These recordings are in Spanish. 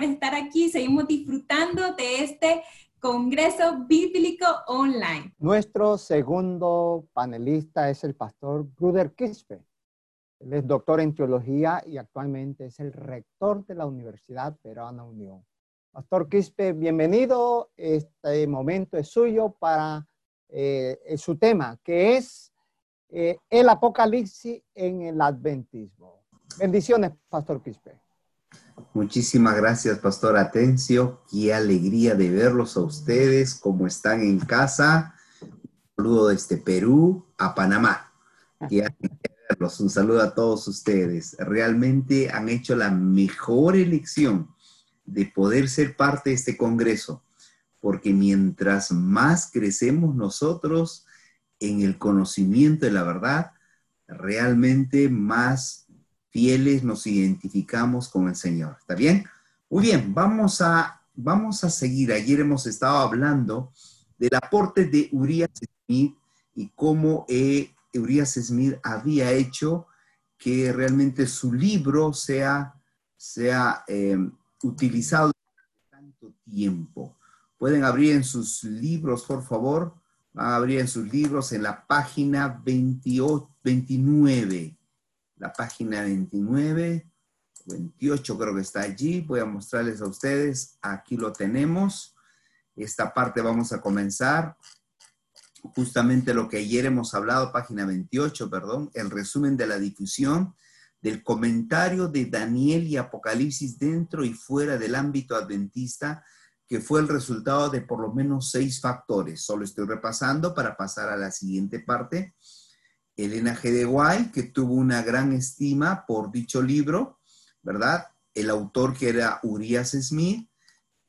por estar aquí. Seguimos disfrutando de este Congreso Bíblico Online. Nuestro segundo panelista es el pastor Bruder Quispe. Él es doctor en teología y actualmente es el rector de la Universidad Peruana Unión. Pastor Quispe, bienvenido. Este momento es suyo para eh, su tema, que es eh, el apocalipsis en el adventismo. Bendiciones, Pastor Quispe. Muchísimas gracias, Pastor Atencio. Qué alegría de verlos a ustedes, como están en casa. Un saludo desde Perú a Panamá. Qué verlos. Un saludo a todos ustedes. Realmente han hecho la mejor elección de poder ser parte de este Congreso, porque mientras más crecemos nosotros en el conocimiento de la verdad, realmente más fieles nos identificamos con el Señor. ¿Está bien? Muy bien, vamos a, vamos a seguir. Ayer hemos estado hablando del aporte de Urias Smith y cómo eh, Urias Smith había hecho que realmente su libro sea, sea eh, utilizado tanto tiempo. Pueden abrir en sus libros, por favor. Van a abrir en sus libros en la página 28, 29 la página 29, 28 creo que está allí. Voy a mostrarles a ustedes. Aquí lo tenemos. Esta parte vamos a comenzar. Justamente lo que ayer hemos hablado, página 28, perdón, el resumen de la difusión del comentario de Daniel y Apocalipsis dentro y fuera del ámbito adventista, que fue el resultado de por lo menos seis factores. Solo estoy repasando para pasar a la siguiente parte. Elena G. de Guay, que tuvo una gran estima por dicho libro, ¿verdad? El autor que era Urias Smith,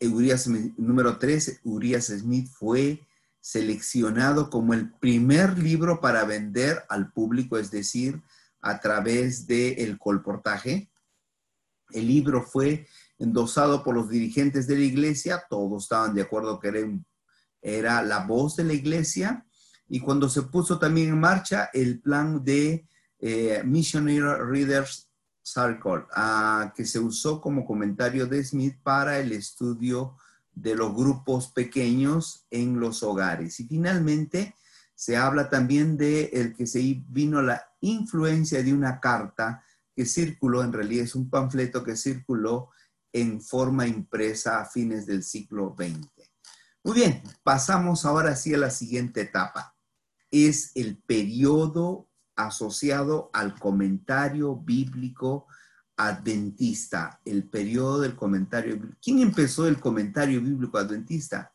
Urias, número 3, Urias Smith fue seleccionado como el primer libro para vender al público, es decir, a través del el colportaje. El libro fue endosado por los dirigentes de la iglesia, todos estaban de acuerdo que era, era la voz de la iglesia, y cuando se puso también en marcha el plan de eh, Missionary Readers Circle, ah, que se usó como comentario de Smith para el estudio de los grupos pequeños en los hogares. Y finalmente se habla también de el que se vino la influencia de una carta que circuló, en realidad es un panfleto que circuló en forma impresa a fines del siglo XX. Muy bien, pasamos ahora sí a la siguiente etapa es el periodo asociado al comentario bíblico adventista, el periodo del comentario. ¿Quién empezó el comentario bíblico adventista?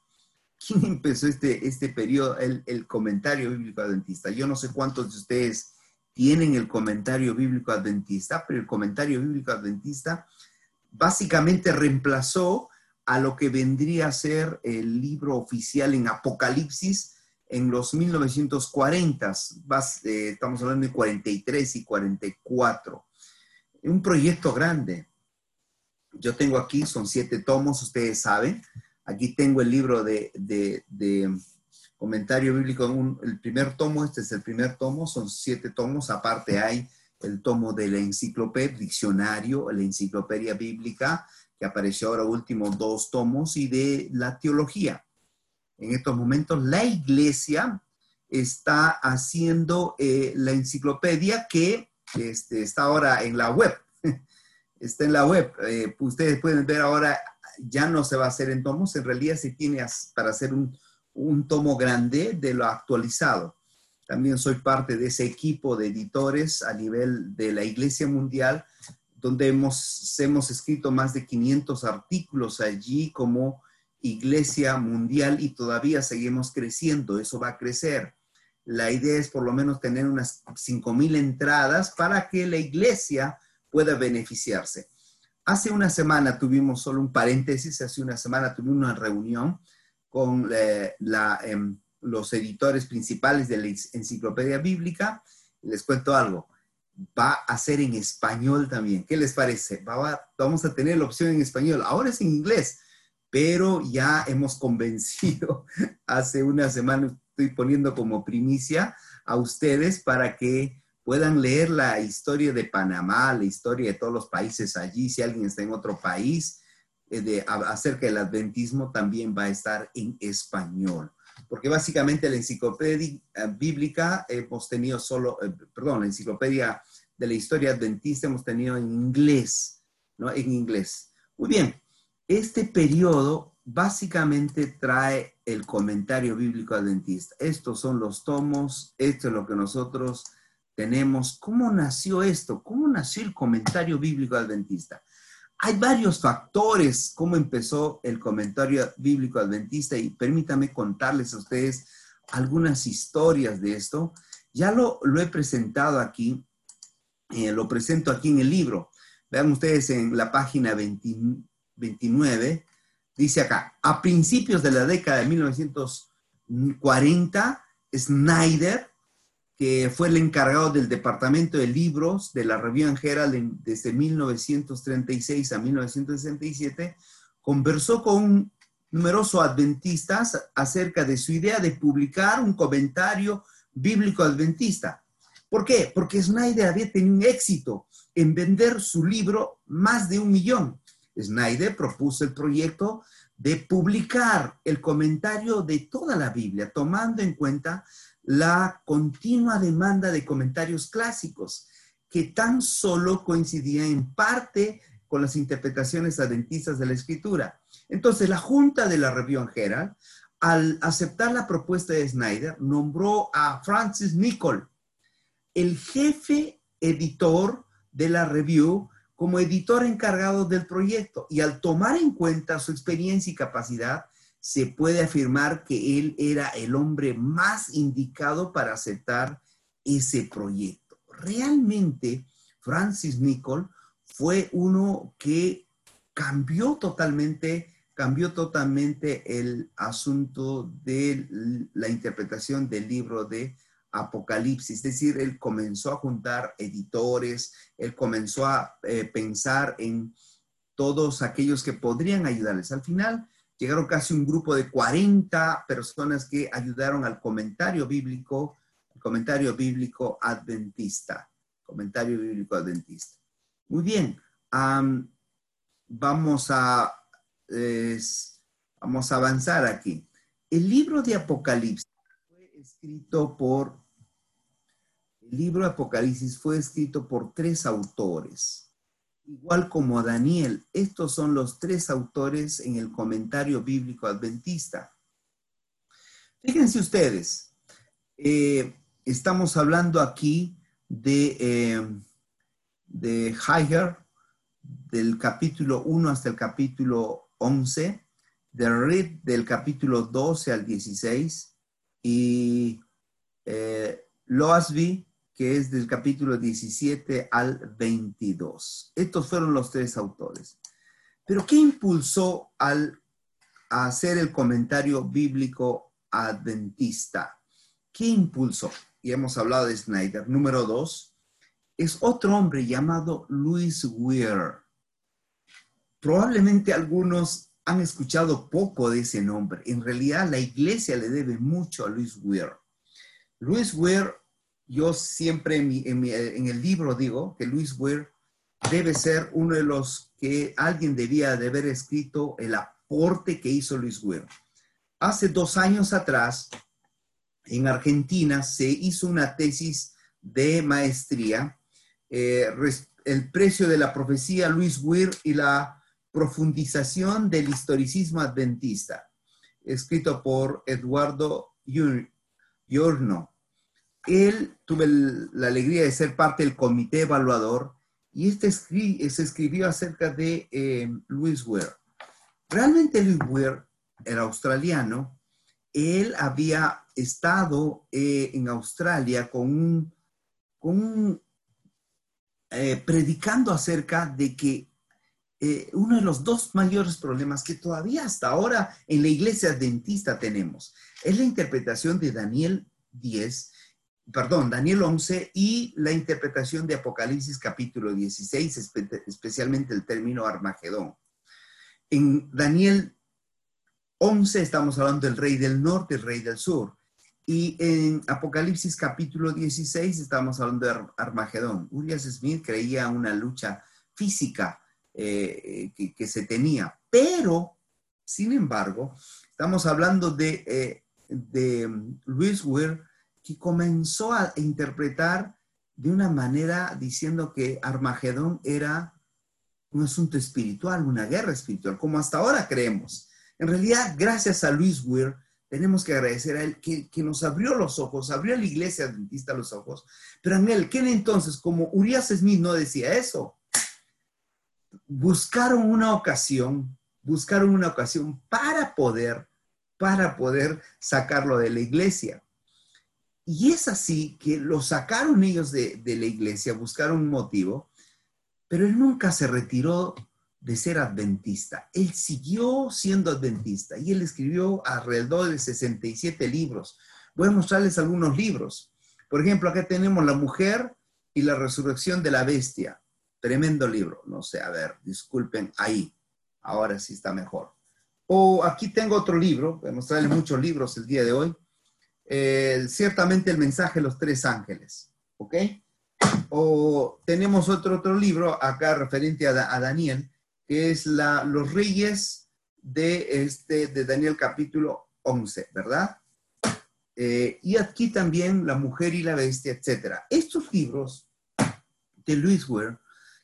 ¿Quién empezó este, este periodo, el, el comentario bíblico adventista? Yo no sé cuántos de ustedes tienen el comentario bíblico adventista, pero el comentario bíblico adventista básicamente reemplazó a lo que vendría a ser el libro oficial en Apocalipsis en los 1940, eh, estamos hablando de 43 y 44. Un proyecto grande. Yo tengo aquí, son siete tomos, ustedes saben. Aquí tengo el libro de, comentario bíblico, el primer tomo, este es el primer tomo, son siete tomos, aparte hay el tomo de la enciclopedia, diccionario, la enciclopedia bíblica, que apareció ahora último, dos tomos, y de la teología en estos momentos la iglesia está haciendo eh, la enciclopedia que este, está ahora en la web. está en la web. Eh, ustedes pueden ver ahora, ya no se va a hacer en tomos, en realidad se tiene para hacer un, tomo grande de lo actualizado. También soy parte de ese equipo de editores a nivel de la Iglesia Mundial, donde hemos, hemos escrito más de 500 artículos allí como iglesia mundial y todavía seguimos creciendo, eso va a crecer. La idea es por lo menos tener unas 5.000 entradas para que la iglesia pueda beneficiarse. Hace una semana tuvimos, solo un paréntesis, hace una semana tuvimos una reunión con eh, em, los editores principales de la enciclopedia bíblica. Les cuento algo, va a ser en español también. ¿Qué les parece? vamos a tener la opción en español. Ahora es en inglés, pero ya hemos convencido, hace una semana estoy poniendo como primicia a ustedes para que puedan leer la historia de Panamá, la historia de todos los países allí, si alguien está en otro país, eh, de, acerca del adventismo también va a estar en español. Porque básicamente la enciclopedia eh, bíblica hemos tenido solo, perdón, la enciclopedia de la historia adventista hemos tenido en inglés, ¿no? En inglés. Muy bien, este periodo básicamente trae el comentario bíblico adventista. Estos son los tomos, esto es lo que nosotros tenemos. ¿Cómo nació esto? ¿Cómo nació el comentario bíblico adventista? Hay varios factores cómo empezó el comentario bíblico adventista y permítame contarles a ustedes algunas historias de esto. Ya lo, he presentado aquí, eh, lo presento aquí en el libro. Vean ustedes en la página 29, Dice acá, a principios de la década de 1940, Snyder, que fue el encargado del departamento de libros de la Review Herald desde 1936 a 1967, conversó con numerosos adventistas acerca de su idea de publicar un comentario bíblico adventista. ¿Por qué? Porque Snyder había tenido un éxito en vender su libro más de un millón. Snyder propuso el proyecto de publicar el comentario de toda la Biblia, tomando en cuenta la continua demanda de comentarios clásicos, que tan solo coincidía en parte con las interpretaciones adventistas de la Escritura. Entonces, la Junta de la Review Herald, al aceptar la propuesta de Snyder, nombró a Francis Nichol, el jefe editor de la Review, como editor encargado del proyecto y al tomar en cuenta su experiencia y capacidad, se puede afirmar que él era el hombre más indicado para aceptar ese proyecto. Realmente, Francis Nicol fue uno que cambió totalmente, cambió totalmente el asunto de la interpretación del libro de Apocalipsis, es decir, él comenzó a juntar editores, él comenzó a eh, pensar en todos aquellos que podrían ayudarles. Al final llegaron casi un grupo de 40 personas que ayudaron al comentario bíblico, el comentario bíblico adventista, comentario bíblico adventista. Muy bien, vamos a vamos a avanzar aquí. El libro de Apocalipsis fue escrito por el libro Apocalipsis fue escrito por tres autores, igual como Daniel. Estos son los tres autores en el comentario bíblico adventista. Fíjense ustedes, eh, estamos hablando aquí de, eh, de Heiger, del capítulo 1 hasta el capítulo 11, de Reed del capítulo 12 al 16 y eh, Loasby que es del capítulo 17 al 22. Estos fueron los tres autores. Pero ¿qué impulsó al hacer el comentario bíblico adventista? ¿Qué impulsó? Y hemos hablado de Snyder. Número dos, es otro hombre llamado Louis Weir. Probablemente algunos han escuchado poco de ese nombre. En realidad la iglesia le debe mucho a Louis Weir. Louis Weir yo siempre en, el libro digo que Luis Weir debe ser uno de los que alguien debía de haber escrito el aporte que hizo Luis Weir. Hace dos años atrás, en Argentina, se hizo una tesis de maestría, eh, el precio de la profecía Luis Weir y la profundización del historicismo adventista, escrito por Eduardo Giorno él tuve la alegría de ser parte del comité evaluador y este se escribió acerca de eh, Louis Weir. Realmente Louis Weir era australiano. Él había estado eh, en Australia con un, eh, predicando acerca de que uno de los dos mayores problemas que todavía hasta ahora en la iglesia adventista tenemos es la interpretación de Daniel 10 perdón, Daniel 11 y la interpretación de Apocalipsis capítulo 16, especialmente el término Armagedón. En Daniel 11 estamos hablando del rey del norte, el rey del sur. Y en Apocalipsis capítulo 16 estamos hablando de Armagedón. Urias Smith creía una lucha física eh, que, se tenía, Pero, sin embargo, estamos hablando de, eh, de Luis Weir, que comenzó a interpretar de una manera diciendo que Armagedón era un asunto espiritual, una guerra espiritual, como hasta ahora creemos. En realidad, gracias a Luis Weir, tenemos que agradecer a él que, nos abrió los ojos, abrió a la iglesia adventista los ojos, pero en él, ¿qué entonces? Como Urias Smith no decía eso, buscaron una ocasión, buscaron una ocasión para poder, para poder sacarlo de la iglesia. Y es así que lo sacaron ellos de, la iglesia, buscaron un motivo, pero él nunca se retiró de ser adventista. Él siguió siendo adventista y él escribió alrededor de 67 libros. Voy a mostrarles algunos libros. Por ejemplo, acá tenemos La mujer y la resurrección de la bestia. Tremendo libro. No sé, a ver, disculpen, ahí. Ahora sí está mejor. O aquí tengo otro libro, voy a mostrarles muchos libros el día de hoy. Ciertamente el mensaje de los tres ángeles. ¿Ok? O tenemos otro, otro libro acá referente a, Daniel, que es la, Los Reyes de, este, de Daniel capítulo 11, ¿verdad? Eh, y aquí también La Mujer y la Bestia, etc. Estos libros de Louis Ware,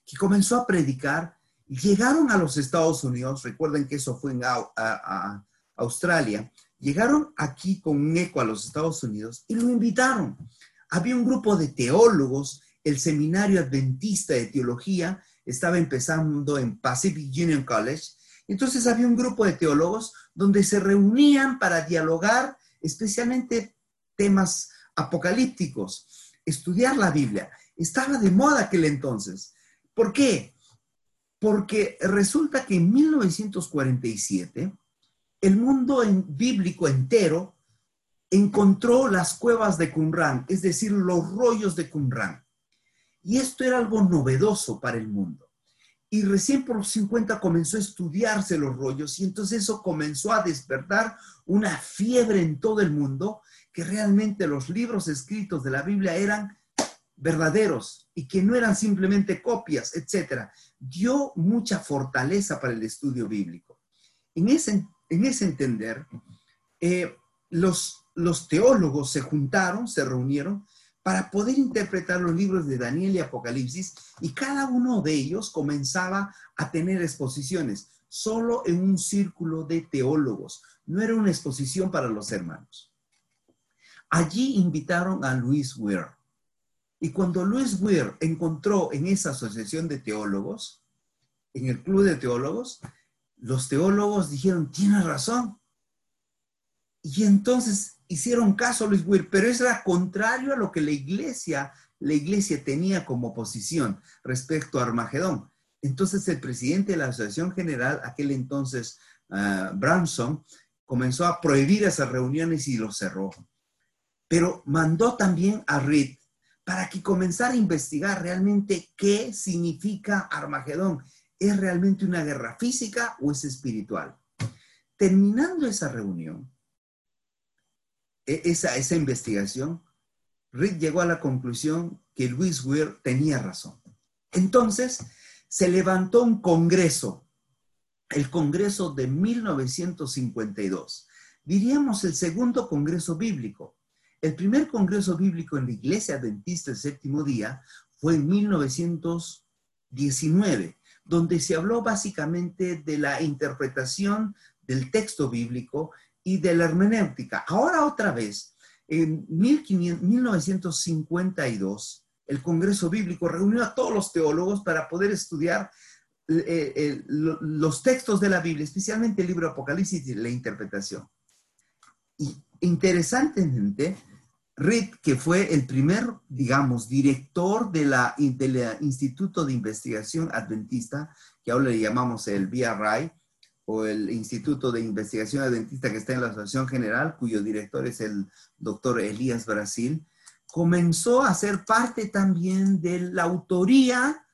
que comenzó a predicar, llegaron a los Estados Unidos, recuerden que eso fue en Australia, llegaron aquí con un eco a los Estados Unidos y lo invitaron. Había un grupo de teólogos el seminario adventista de teología estaba empezando en Pacific Union College. Entonces había un grupo de teólogos donde se reunían para dialogar especialmente temas apocalípticos, estudiar la Biblia. Estaba de moda aquel entonces. ¿Por qué? Porque resulta que en 1947 el mundo bíblico entero encontró las cuevas de Qumran, es decir, los rollos de Qumran. Y esto era algo novedoso para el mundo. Y recién por los 50 comenzó a estudiarse los rollos y entonces eso comenzó a despertar una fiebre en todo el mundo que realmente los libros escritos de la Biblia eran verdaderos y que no eran simplemente copias, etc. Dio mucha fortaleza para el estudio bíblico. En ese, en ese entender, eh, los, los teólogos se juntaron, se reunieron para poder interpretar los libros de Daniel y Apocalipsis y cada uno de ellos comenzaba a tener exposiciones, solo en un círculo de teólogos. No era una exposición para los hermanos. Allí invitaron a Luis Weir. Y cuando Luis Weir encontró en esa asociación de teólogos, en el club de teólogos, los teólogos dijeron, tiene razón. Y entonces hicieron caso a Luis Weir, pero eso era contrario a lo que la iglesia, la iglesia tenía como posición respecto a Armagedón. Entonces el presidente de la Asociación General, aquel entonces uh, Branson, comenzó a prohibir esas reuniones y lo cerró. Pero mandó también a Reed para que comenzara a investigar realmente qué significa Armagedón. ¿Es realmente una guerra física o es espiritual? Terminando esa reunión, e-, esa, esa investigación, Rick llegó a la conclusión que Luis Weir tenía razón. Entonces, se levantó un congreso, el Congreso de 1952. Diríamos el segundo Congreso Bíblico. El primer Congreso Bíblico en la Iglesia Adventista del Séptimo Día fue en 1919, donde se habló básicamente de la interpretación del texto bíblico y de la hermenéutica. Ahora otra vez, en 1952, el Congreso Bíblico reunió a todos los teólogos para poder estudiar eh, eh, los textos de la Biblia, especialmente el libro Apocalipsis y la interpretación. Y interesantemente, Reed, que fue el primer, digamos, director de la, del Instituto de Investigación Adventista, que ahora le llamamos el BRI, o el Instituto de Investigación Adventista que está en la Asociación General, cuyo director es el doctor Elías Brasil, comenzó a ser parte también de la autoría,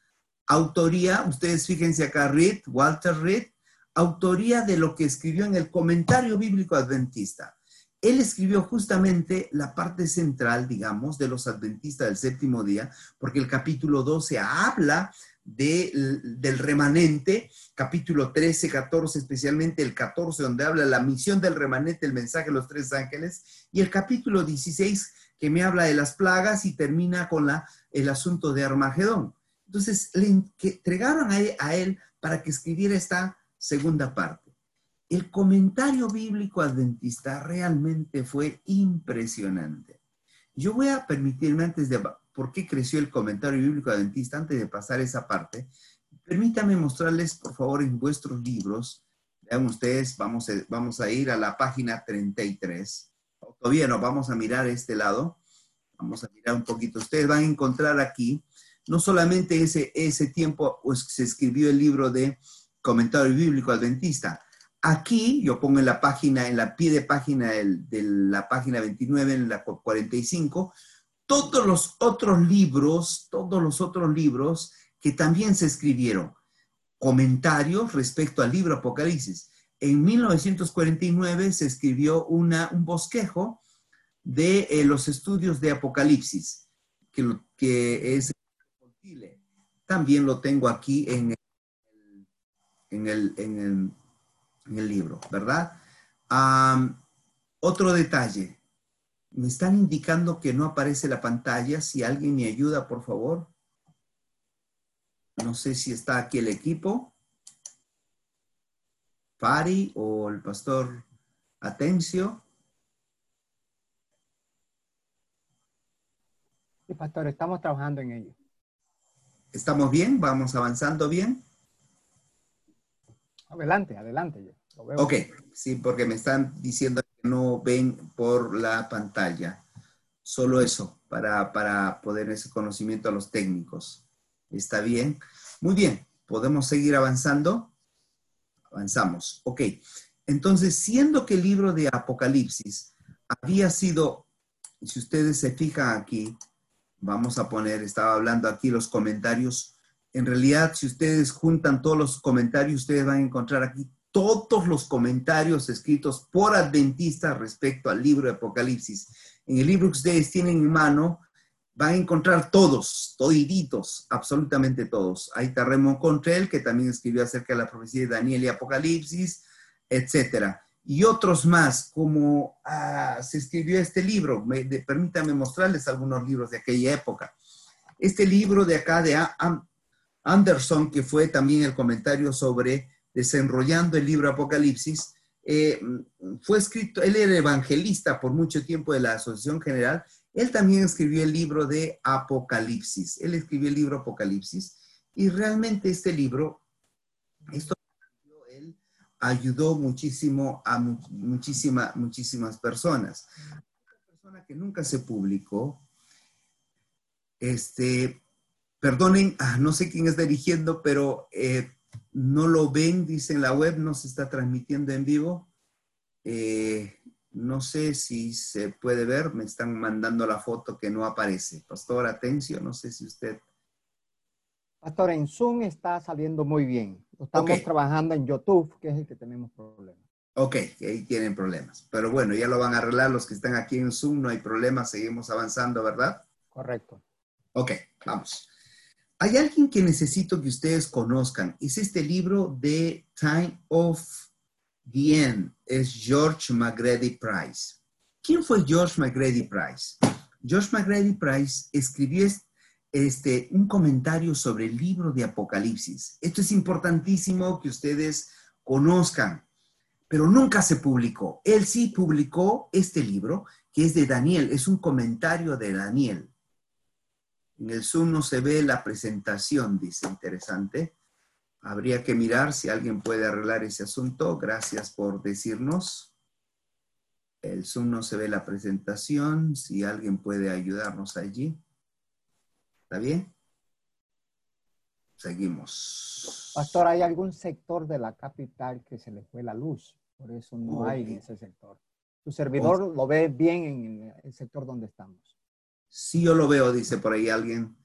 autoría, ustedes fíjense acá, Reed, Walter Reed, autoría de lo que escribió en el comentario bíblico adventista. Él escribió justamente la parte central, digamos, de los adventistas del séptimo día, porque el capítulo 12 habla de, del remanente, capítulo 13, 14, especialmente el 14, donde habla la misión del remanente, el mensaje de los tres ángeles, y el capítulo 16, que me habla de las plagas y termina con el asunto de Armagedón. Entonces, le entregaron a él para que escribiera esta segunda parte. El comentario bíblico adventista realmente fue impresionante. Yo voy a permitirme antes de por qué creció el comentario bíblico adventista, antes de pasar esa parte, permítame mostrarles, por favor, en vuestros libros, vean ustedes, vamos a, vamos a ir a la página 33. Todavía no, vamos a mirar este lado. Vamos a mirar un poquito. Ustedes van a encontrar aquí, no solamente ese, ese tiempo pues, se escribió el libro de comentario bíblico adventista. Aquí yo pongo en la página, en la pie de página de la página 29, en la 45, todos los otros libros, todos los otros libros que también se escribieron, comentarios respecto al libro Apocalipsis. En 1949 se escribió una, un bosquejo de eh, los estudios de Apocalipsis, que, que es también lo tengo aquí en en el, en el, libro, ¿verdad? otro detalle. Me están indicando que no aparece la pantalla. Si alguien me ayuda, por favor. No sé si está aquí el equipo. Fari o el pastor Atencio. Sí, pastor, estamos trabajando en ello. ¿Estamos bien? ¿Vamos avanzando bien? Adelante, adelante. Ok, sí, porque me están diciendo que no ven por la pantalla. Solo eso, para, para poder ese conocimiento a los técnicos. ¿Está bien? Muy bien, ¿podemos seguir avanzando? Avanzamos. Ok, entonces, siendo que el libro de Apocalipsis había sido, si ustedes se fijan aquí, vamos a poner, estaba hablando aquí los comentarios, en realidad, si ustedes juntan todos los comentarios, ustedes van a encontrar aquí todos los comentarios escritos por adventistas respecto al libro de Apocalipsis. En el libro que ustedes tienen en mano, van a encontrar todos, toditos, absolutamente todos. Está Raymond Contrell, que también escribió acerca de la profecía de Daniel y Apocalipsis, etcétera. Y otros más, como ah, se escribió este libro. permítanme mostrarles algunos libros de aquella época. Este libro de acá de Anderson, que fue también el comentario sobre desenrollando el libro Apocalipsis, eh, fue escrito, él era evangelista por mucho tiempo de la Asociación General, él también escribió el libro de Apocalipsis, él escribió el libro Apocalipsis y realmente este libro, esto ayudó muchísimo a muchísima, muchísimas personas. Una persona que nunca se publicó, este, Perdonen, ah, no sé quién está dirigiendo, pero eh, no lo ven, dice en la web, no se está transmitiendo en vivo. Eh, no sé si se puede ver, me están mandando la foto que no aparece. Pastor Atencio, no sé si usted... Pastor, en Zoom está saliendo muy bien. Estamos trabajando en YouTube, que es el que tenemos problemas. Ok, ahí tienen problemas. Pero bueno, ya lo van a arreglar los que están aquí en Zoom, no hay problema, seguimos avanzando, ¿verdad? Correcto. Ok, vamos. Hay alguien que necesito que ustedes conozcan. Es este libro de Time of the End. Es George McGrady Price. ¿Quién fue George McGrady Price? George McGrady Price escribió este, un comentario sobre el libro de Apocalipsis. Esto es importantísimo que ustedes conozcan, pero nunca se publicó. Él sí publicó este libro, que es de Daniel, es un comentario de Daniel. En el Zoom no se ve la presentación, dice, interesante. Habría que mirar si alguien puede arreglar ese asunto. Gracias por decirnos. El Zoom no se ve la presentación, si alguien puede ayudarnos allí. ¿Está bien? Seguimos. Pastor, ¿hay algún sector de la capital que se le fue la luz? Por eso no hay en ese sector. Tu servidor lo ve bien en el sector donde estamos. Sí, yo lo veo, dice por ahí alguien.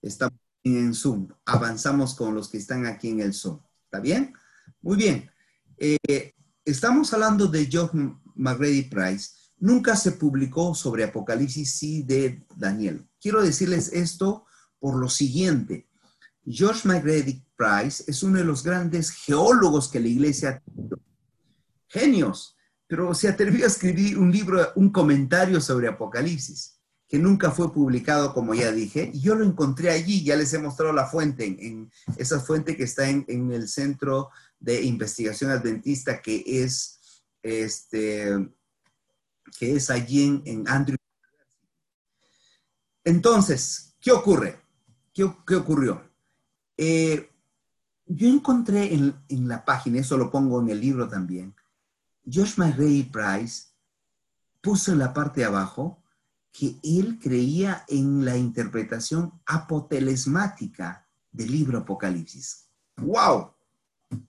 Está en Zoom. Avanzamos con los que están aquí en el Zoom. ¿Está bien? Muy bien. Eh, estamos hablando de John McGrady Price. Nunca se publicó sobre Apocalipsis sí de Daniel. Quiero decirles esto por lo siguiente. George McGrady Price es uno de los grandes geólogos que la iglesia. Genios, pero se atrevió a escribir un libro, un comentario sobre Apocalipsis, que nunca fue publicado, como ya dije, y yo lo encontré allí, ya les he mostrado la fuente, en, esa fuente que está en, en, el Centro de Investigación Adventista, que es, este, que es allí en, en Andrew. Entonces, ¿qué ocurre? ¿Qué, qué ocurrió? Eh, yo encontré en, en, la página, eso lo pongo en el libro también, Josh McRae Price puso en la parte de abajo que él creía en la interpretación apotelesmática del libro Apocalipsis. ¡Wow!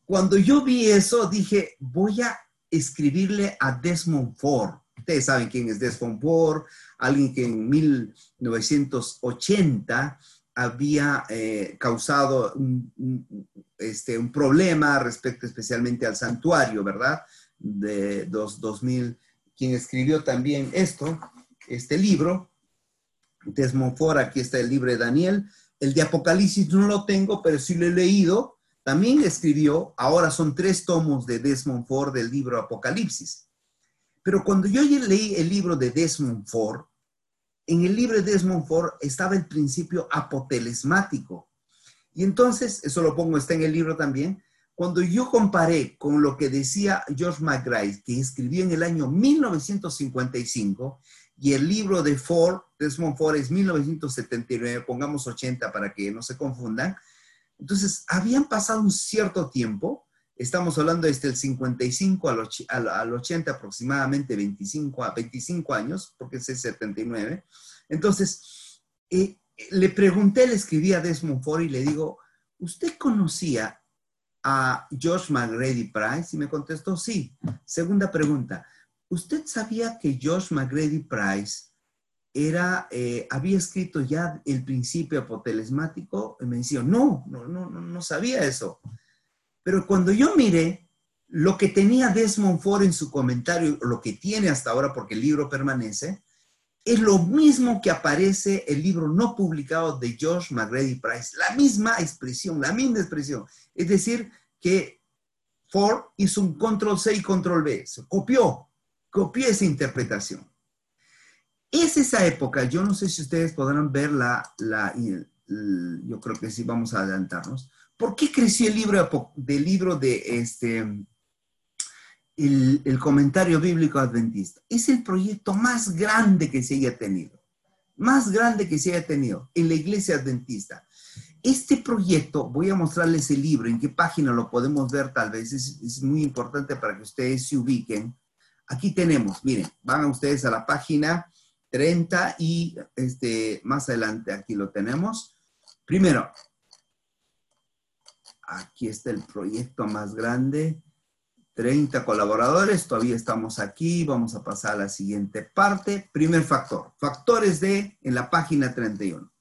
Cuando yo vi eso, dije, voy a escribirle a Desmond Ford. Ustedes saben quién es Desmond Ford, alguien que en 1980 había eh, causado un, este, un, problema respecto especialmente al santuario, ¿verdad? De dos, 2000, quien escribió también esto, este libro, Desmond Ford, aquí está el libro de Daniel, el de Apocalipsis no lo tengo, pero sí lo he leído, también escribió, ahora son tres tomos de Desmond Ford del libro Apocalipsis. Pero cuando yo leí el libro de Desmond Ford, en el libro de Desmond Ford estaba el principio apotelesmático. Y entonces, eso lo pongo, está en el libro también, cuando yo comparé con lo que decía George McGrath, que escribió en el año 1955, y el libro de Ford, Desmond Ford es 1979, pongamos 80 para que no se confundan. Entonces, habían pasado un cierto tiempo, estamos hablando desde el 55 al, al 80 aproximadamente 25, a 25 años, porque es el 79. Entonces, eh, le pregunté, le escribí a Desmond Ford y le digo, ¿usted conocía a George McGrady Price? Y me contestó, sí. Segunda pregunta, ¿usted sabía que George McGrady Price era, eh, había escrito ya el principio apotelesmático? Y me decía, no, no, no, no sabía eso. Pero cuando yo miré lo que tenía Desmond Ford en su comentario, lo que tiene hasta ahora, porque el libro permanece, es lo mismo que aparece el libro no publicado de George McGrady Price. La misma expresión, la misma expresión. Es decir, que Ford hizo un control C y control V, se copió, copió esa interpretación. Es esa época, yo no sé si ustedes podrán ver la, la, yo creo que sí vamos a adelantarnos. ¿Por qué creció el libro del libro de este, el, el, comentario bíblico adventista? Es el proyecto más grande que se haya tenido, más grande que se haya tenido en la iglesia adventista. Este proyecto, voy a mostrarles el libro, en qué página lo podemos ver tal vez, es, es muy importante para que ustedes se ubiquen. Aquí tenemos, miren, van ustedes a la página 30 y este, más adelante aquí lo tenemos. Primero, aquí está el proyecto más grande, 30 colaboradores, todavía estamos aquí, vamos a pasar a la siguiente parte. Primer factor, factores de en la página 31.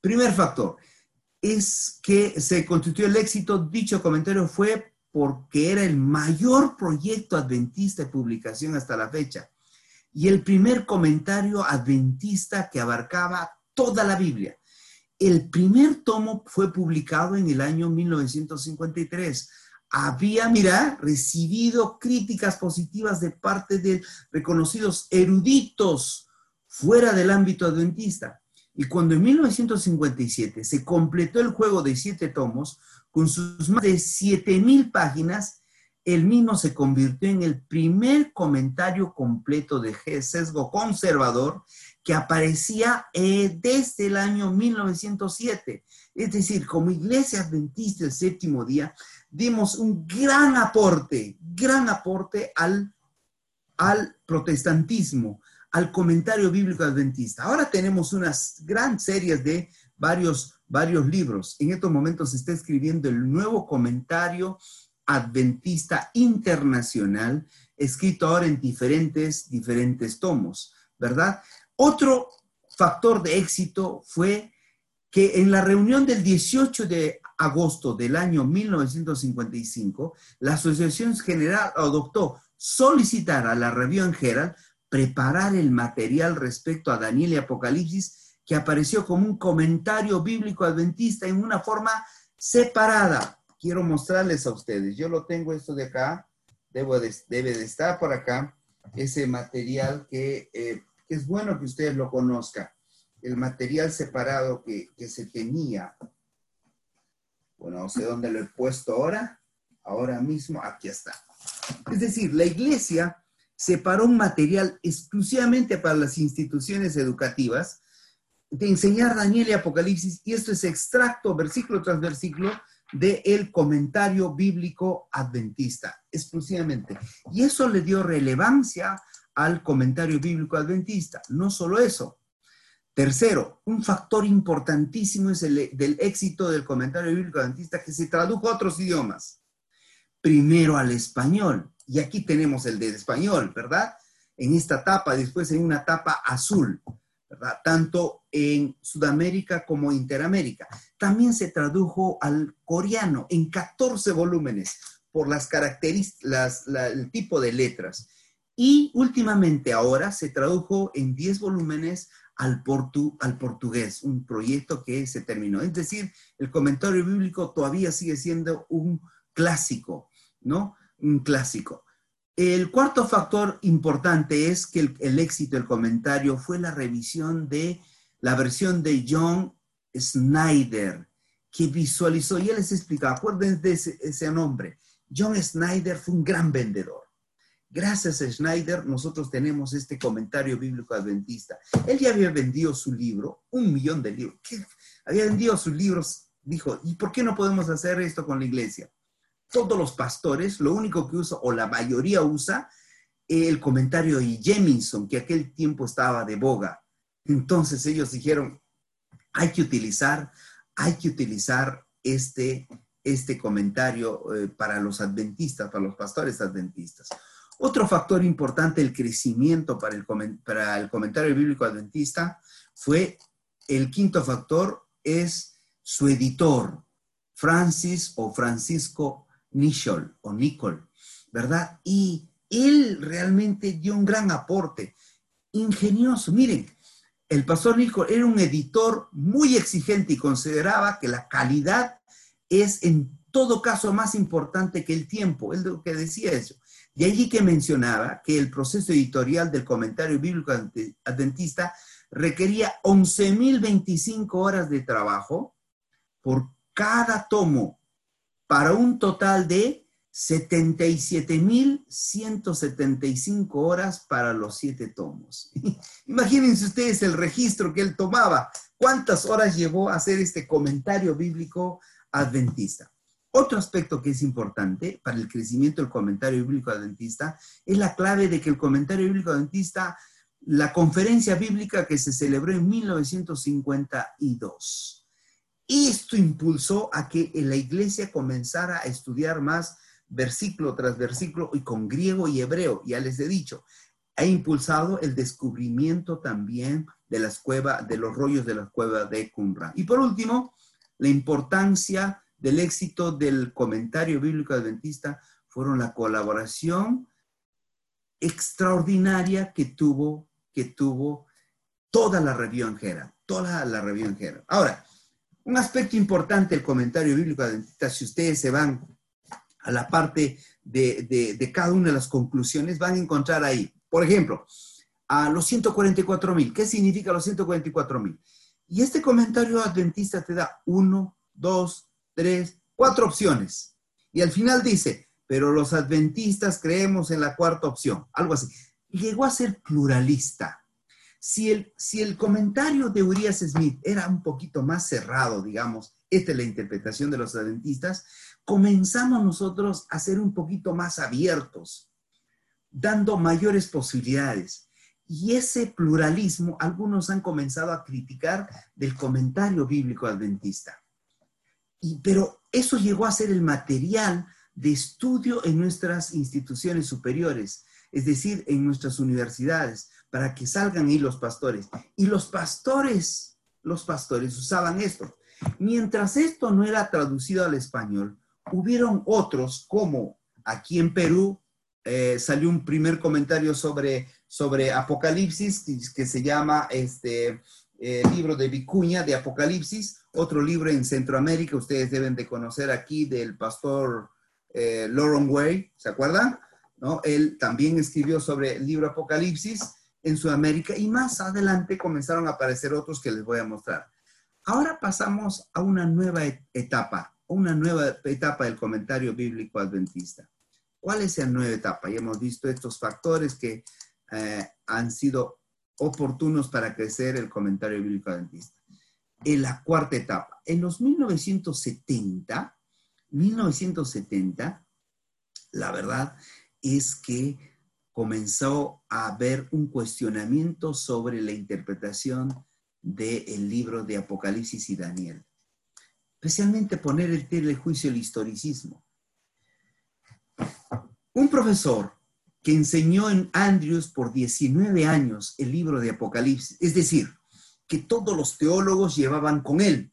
Primer factor es que se constituyó el éxito, dicho comentario fue porque era el mayor proyecto adventista de publicación hasta la fecha y el primer comentario adventista que abarcaba toda la Biblia. El primer tomo fue publicado en el año 1953. Había, mira, recibido críticas positivas de parte de reconocidos eruditos fuera del ámbito adventista. Y cuando en 1957 se completó el juego de siete tomos, con sus más de 7.000 páginas, el mismo se convirtió en el primer comentario completo de sesgo conservador que aparecía eh, desde el año 1907. Es decir, como iglesia adventista del séptimo día, dimos un gran aporte, gran aporte al, al protestantismo, al comentario bíblico adventista. Ahora tenemos unas gran series de varios, varios libros. En estos momentos se está escribiendo el nuevo comentario Adventista Internacional, escrito ahora en diferentes, diferentes tomos, ¿verdad? Otro factor de éxito fue que en la reunión del 18 de agosto del año 1955, la Asociación General adoptó solicitar a la Review Herald preparar el material respecto a Daniel y Apocalipsis que apareció como un comentario bíblico adventista en una forma separada. Quiero mostrarles a ustedes. Yo lo tengo esto de acá. Debo debe de estar por acá. Ese material que, eh, que, es bueno que ustedes lo conozcan. El material separado que, que se tenía. Bueno, no sé dónde lo he puesto ahora. Ahora mismo, aquí está. Es decir, la iglesia separó un material exclusivamente para las instituciones educativas de enseñar Daniel y Apocalipsis, y esto es extracto, versículo tras versículo, del comentario bíblico adventista, exclusivamente. Y eso le dio relevancia al comentario bíblico adventista. No solo eso. Tercero, un factor importantísimo es el del éxito del comentario bíblico adventista que se tradujo a otros idiomas. Primero al español, y aquí tenemos el del español, ¿verdad? En esta tapa, después en una tapa azul. Tanto en Sudamérica como Interamérica. También se tradujo al coreano en 14 volúmenes por las características, el tipo de letras. Y últimamente ahora se tradujo en 10 volúmenes al portugués, un proyecto que se terminó. Es decir, el comentario bíblico todavía sigue siendo un clásico, ¿no? Un clásico. El cuarto factor importante es que el, éxito del comentario fue la revisión de la versión de John Snyder, que visualizó, y él les explicaba, acuérdense de ese, nombre, John Snyder fue un gran vendedor. Gracias a Snyder, nosotros tenemos este comentario bíblico adventista. Él ya había vendido su libro, un millón de libros. Había vendido sus libros. Dijo, ¿y por qué no podemos hacer esto con la iglesia? Todos los pastores, lo único que usa, o la mayoría usa, el comentario de Jemison, que aquel tiempo estaba de boga. Entonces ellos dijeron, hay que utilizar, hay que utilizar este, este comentario eh, para los adventistas, para los pastores adventistas. Otro factor importante, el crecimiento para el, para el comentario bíblico adventista, fue el quinto factor, es su editor, Francis o Francisco Nichol o Nicol, ¿verdad? Y él realmente dio un gran aporte, ingenioso. Miren, el pastor Nicol era un editor muy exigente y consideraba que la calidad es en todo caso más importante que el tiempo. Él lo que decía eso. De allí que mencionaba que el proceso editorial del comentario bíblico adventista requería 11.025 horas de trabajo por cada tomo para un total de 77.175 horas para los siete tomos. Imagínense ustedes el registro que él tomaba. ¿Cuántas horas llevó a hacer este comentario bíblico adventista? Otro aspecto que es importante para el crecimiento del comentario bíblico adventista es la clave de que el comentario bíblico adventista, la conferencia bíblica que se celebró en 1952, esto impulsó a que la iglesia comenzara a estudiar más versículo tras versículo y con griego y hebreo, ya les he dicho. Ha impulsado el descubrimiento también de las cuevas, de los rollos de la cueva de Qumran. Y por último, la importancia del éxito del comentario bíblico adventista fueron la colaboración extraordinaria que tuvo, que tuvo toda la región toda la región. Ahora, un aspecto importante del comentario bíblico adventista, si ustedes se van a la parte de, cada una de las conclusiones, van a encontrar ahí, por ejemplo, a los 144 mil. ¿Qué significa los 144 mil? Y este comentario adventista te da uno, dos, tres, cuatro opciones. Y al final dice, pero los adventistas creemos en la cuarta opción, algo así. Llegó a ser pluralista. Si el, si el comentario de Urias Smith era un poquito más cerrado, digamos, esta es la interpretación de los adventistas, comenzamos nosotros a ser un poquito más abiertos, dando mayores posibilidades. Y ese pluralismo, algunos han comenzado a criticar del comentario bíblico adventista. Y, pero eso llegó a ser el material de estudio en nuestras instituciones superiores, es decir, en nuestras universidades para que salgan ahí los pastores. Y los pastores, los pastores usaban esto. Mientras esto no era traducido al español, hubieron otros, como aquí en Perú eh, salió un primer comentario sobre, sobre Apocalipsis, que se llama este, eh, libro de Vicuña de Apocalipsis, otro libro en Centroamérica, ustedes deben de conocer aquí del pastor eh, Lauren Way, ¿se acuerdan? ¿No? Él también escribió sobre el libro Apocalipsis en Sudamérica y más adelante comenzaron a aparecer otros que les voy a mostrar. Ahora pasamos a una nueva etapa, una nueva etapa del comentario bíblico adventista. ¿Cuál es la nueva etapa? Ya hemos visto estos factores que eh, han sido oportunos para crecer el comentario bíblico adventista. En la cuarta etapa, en los 1970, 1970, la verdad es que comenzó a haber un cuestionamiento sobre la interpretación del libro de Apocalipsis y Daniel. Especialmente poner el telejuicio el historicismo. Un profesor que enseñó en Andrews por 19 años el libro de Apocalipsis, es decir, que todos los teólogos llevaban con él,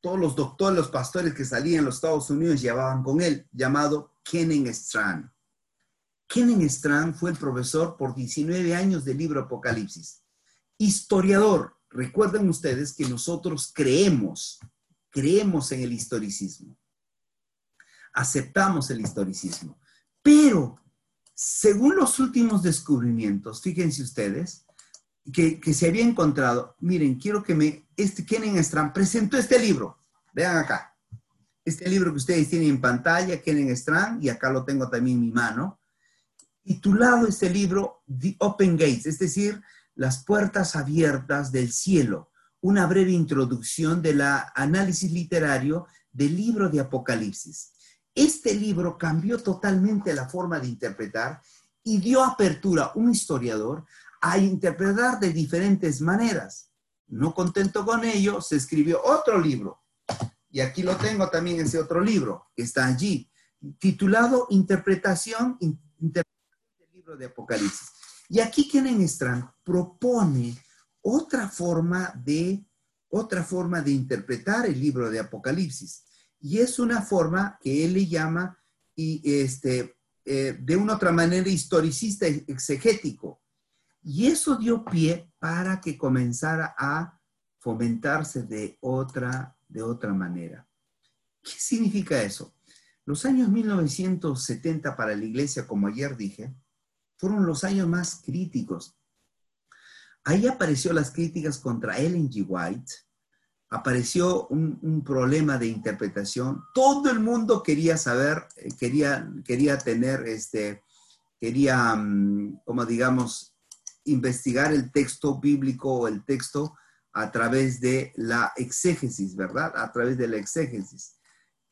todos los doctores, los pastores que salían en los Estados Unidos llevaban con él, llamado Kenning Strand. Kenning Strand fue el profesor por 19 años del libro Apocalipsis. Historiador, recuerden ustedes que nosotros creemos, creemos en el historicismo. Aceptamos el historicismo. Pero según los últimos descubrimientos, fíjense ustedes, que, se había encontrado, miren, quiero que me, este Kenan Strand presentó este libro, vean acá, este libro que ustedes tienen en pantalla, Kenan Strand, y acá lo tengo también en mi mano, titulado este libro The Open Gates, es decir, las puertas abiertas del cielo, una breve introducción del análisis literario del libro de Apocalipsis. Este libro cambió totalmente la forma de interpretar y dio apertura a un historiador a interpretar de diferentes maneras. No contento con ello, se escribió otro libro. Y aquí lo tengo también, ese otro libro que está allí, titulado Interpretación, del libro de Apocalipsis. Y aquí Strand propone otra forma de otra forma de interpretar el libro de Apocalipsis. Y es una forma que él le llama, y este, eh, de una otra manera, historicista exegético. Y eso dio pie para que comenzara a fomentarse de otra, de otra manera. ¿Qué significa eso? Los años 1970 para la iglesia, como ayer dije, fueron los años más críticos. Ahí apareció las críticas contra Ellen G. White, apareció un, problema de interpretación. Todo el mundo quería saber, eh, quería, quería tener, este, quería, mm, como digamos, investigar el texto bíblico o el texto a través de la exégesis, ¿verdad? A través de la exégesis.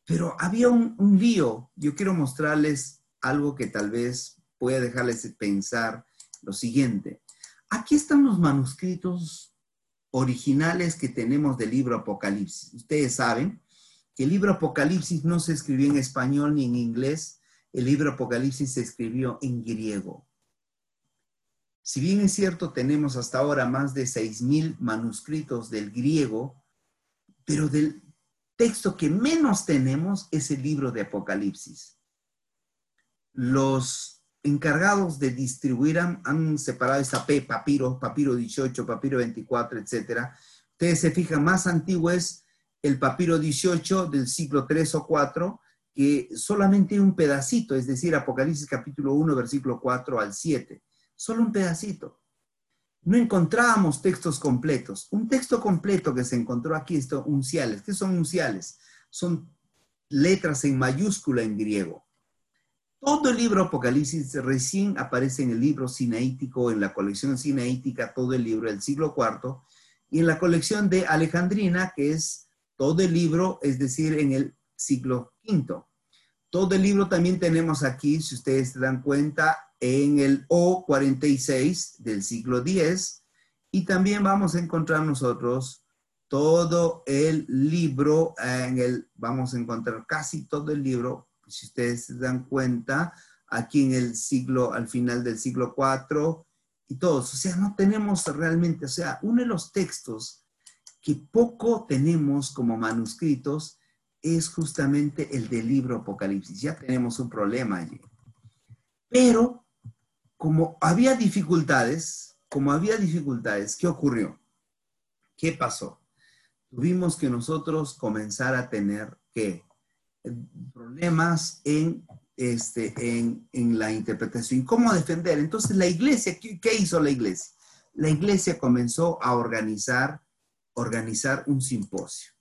Pero había un, un lío. Yo quiero mostrarles algo que tal vez pueda dejarles pensar lo siguiente. Aquí están los manuscritos originales que tenemos del libro Apocalipsis. Ustedes saben que el libro Apocalipsis no se escribió en español ni en inglés, el libro Apocalipsis se escribió en griego. Si bien es cierto, tenemos hasta ahora más de 6.000 manuscritos del griego, pero del texto que menos tenemos es el libro de Apocalipsis. Los encargados de distribuir han, separado esa P, papiro, papiro 18, papiro 24, etc. Ustedes se fijan, más antiguo es el papiro 18 del siglo 3 o 4, que solamente un pedacito, es decir, Apocalipsis capítulo 1, versículo 4 al 7. Solo un pedacito. No encontrábamos textos completos. Un texto completo que se encontró aquí es unciales. ¿Qué son unciales? Son letras en mayúscula en griego. Todo el libro Apocalipsis recién aparece en el libro sinaítico, en la colección sinaítica, todo el libro del siglo IV, y en la colección de Alejandrina, que es todo el libro, es decir, en el siglo V. Todo el libro también tenemos aquí, si ustedes se dan cuenta, en el O46 del siglo X, y también vamos a encontrar nosotros todo el libro, en el, vamos a encontrar casi todo el libro si ustedes se dan cuenta, aquí en el siglo, al final del siglo IV y todos. O sea, no tenemos realmente, o sea, uno de los textos que poco tenemos como manuscritos es justamente el del libro Apocalipsis. Ya tenemos un problema allí. Pero como había dificultades, como había dificultades, ¿qué ocurrió? ¿Qué pasó? tuvimos que nosotros comenzar a tener que problemas en, este, en, en la interpretación. ¿Cómo defender? Entonces, la iglesia, ¿qué, ¿qué, hizo la iglesia? La iglesia comenzó a organizar, organizar un simposio.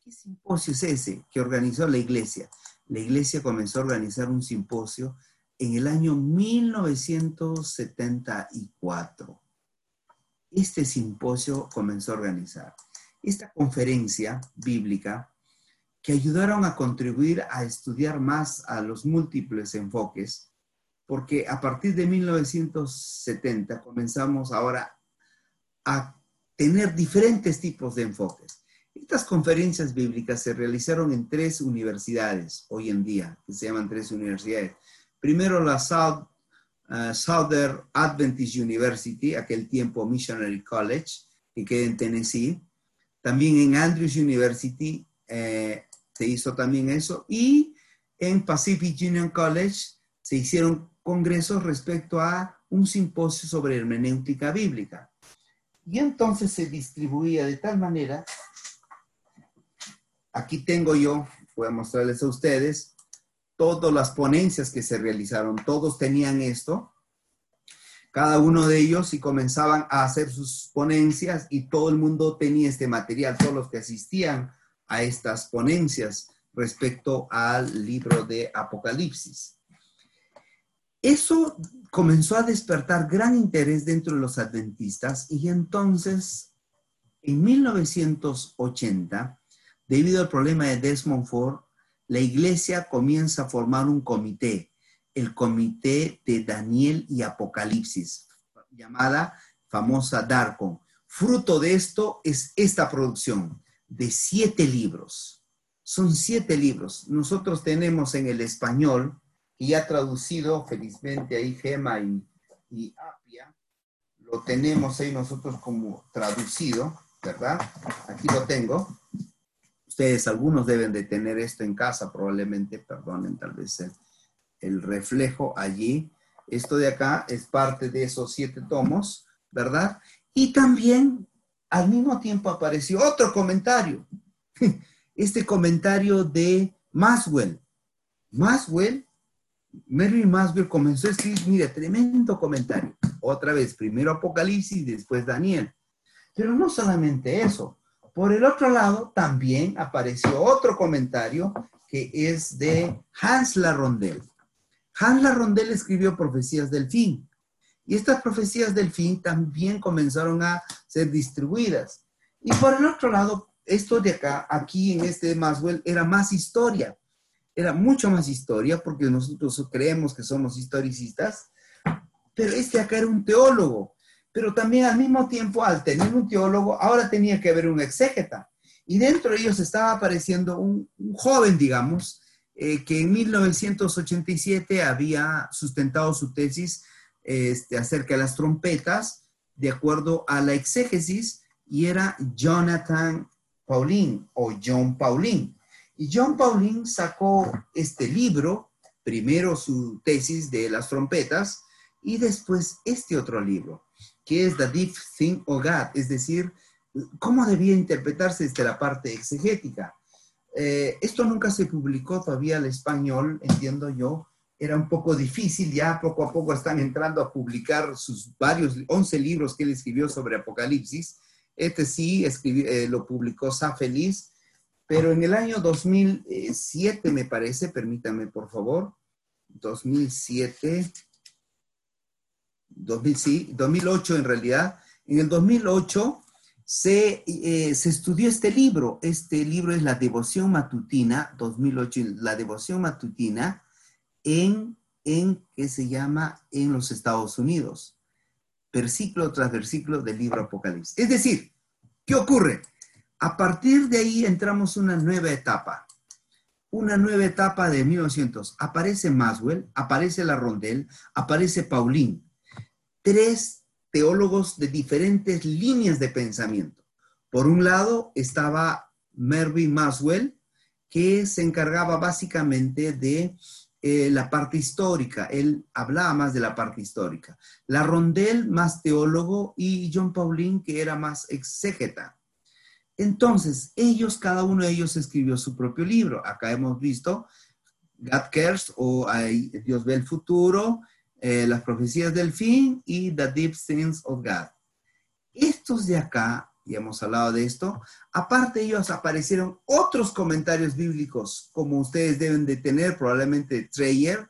¿Qué simposio es ese que organizó la iglesia? La iglesia comenzó a organizar un simposio en el año 1974. Este simposio comenzó a organizar esta conferencia bíblica que ayudaron a contribuir a estudiar más a los múltiples enfoques, porque a partir de 1970 comenzamos ahora a tener diferentes tipos de enfoques. Estas conferencias bíblicas se realizaron en tres universidades hoy en día, que se llaman tres universidades. Primero la South, uh, Southern Adventist University, aquel tiempo Missionary College, que queda en Tennessee. También en Andrews University eh, se hizo también eso. Y en Pacific Union College se hicieron congresos respecto a un simposio sobre hermenéutica bíblica. Y entonces se distribuía de tal manera, aquí tengo yo, voy a mostrarles a ustedes, todas las ponencias que se realizaron, todos tenían esto, cada uno de ellos y comenzaban a hacer sus ponencias y todo el mundo tenía este material, todos los que asistían a estas ponencias respecto al libro de Apocalipsis. Eso comenzó a despertar gran interés dentro de los adventistas y entonces, en 1980, debido al problema de Desmond Ford, la iglesia comienza a formar un comité, el comité de Daniel y Apocalipsis, llamada famosa Darkon. Fruto de esto es esta producción de siete libros. Son siete libros. Nosotros tenemos en el español y ya traducido, felizmente ahí Gema y, y Apia, lo tenemos ahí nosotros como traducido, ¿verdad? Aquí lo tengo. Ustedes, algunos deben de tener esto en casa, probablemente, perdonen tal vez el, el reflejo allí. Esto de acá es parte de esos siete tomos, ¿verdad? Y también al mismo tiempo apareció otro comentario, este comentario de Maswell. Maswell Mary Maswell comenzó a escribir, mira, tremendo comentario. Otra vez, primero Apocalipsis, después Daniel. Pero no solamente eso. Por el otro lado, también apareció otro comentario que es de Hans Larondel. Hans Larondel escribió Profecías del Fin. Y estas profecías del fin también comenzaron a ser distribuidas. Y por el otro lado, esto de acá, aquí en este Maswell, era más historia era mucho más historia, porque nosotros creemos que somos historicistas, pero este acá era un teólogo, pero también al mismo tiempo, al tener un teólogo, ahora tenía que haber un exégeta. Y dentro de ellos estaba apareciendo un, un joven, digamos, eh, que en 1987 había sustentado su tesis este, acerca de las trompetas, de acuerdo a la exégesis, y era Jonathan Pauline o John Pauline. Y John Pauline sacó este libro, primero su tesis de las trompetas y después este otro libro, que es The Deep Thing of God, es decir, cómo debía interpretarse desde la parte exegética. Eh, esto nunca se publicó todavía al español, entiendo yo, era un poco difícil, ya poco a poco están entrando a publicar sus varios, 11 libros que él escribió sobre Apocalipsis. Este sí eh, lo publicó Sa Feliz, pero en el año 2007, me parece, permítame por favor, 2007, 2000, sí, 2008 en realidad, en el 2008 se, eh, se estudió este libro. Este libro es La Devoción Matutina, 2008, La Devoción Matutina, en, en que se llama en los Estados Unidos, versículo tras versículo del libro Apocalipsis. Es decir, ¿qué ocurre? A partir de ahí entramos una nueva etapa. Una nueva etapa de 1900. Aparece Maswell, aparece La Rondel, aparece Pauline. Tres teólogos de diferentes líneas de pensamiento. Por un lado estaba Mervyn Maswell, que se encargaba básicamente de eh, la parte histórica. Él hablaba más de la parte histórica. La Rondel, más teólogo, y John Pauline, que era más exégeta. Entonces, ellos, cada uno de ellos escribió su propio libro. Acá hemos visto God Cares o Dios ve el futuro, eh, las profecías del fin y The Deep Things of God. Estos de acá, y hemos hablado de esto, aparte ellos aparecieron otros comentarios bíblicos, como ustedes deben de tener, probablemente Treyer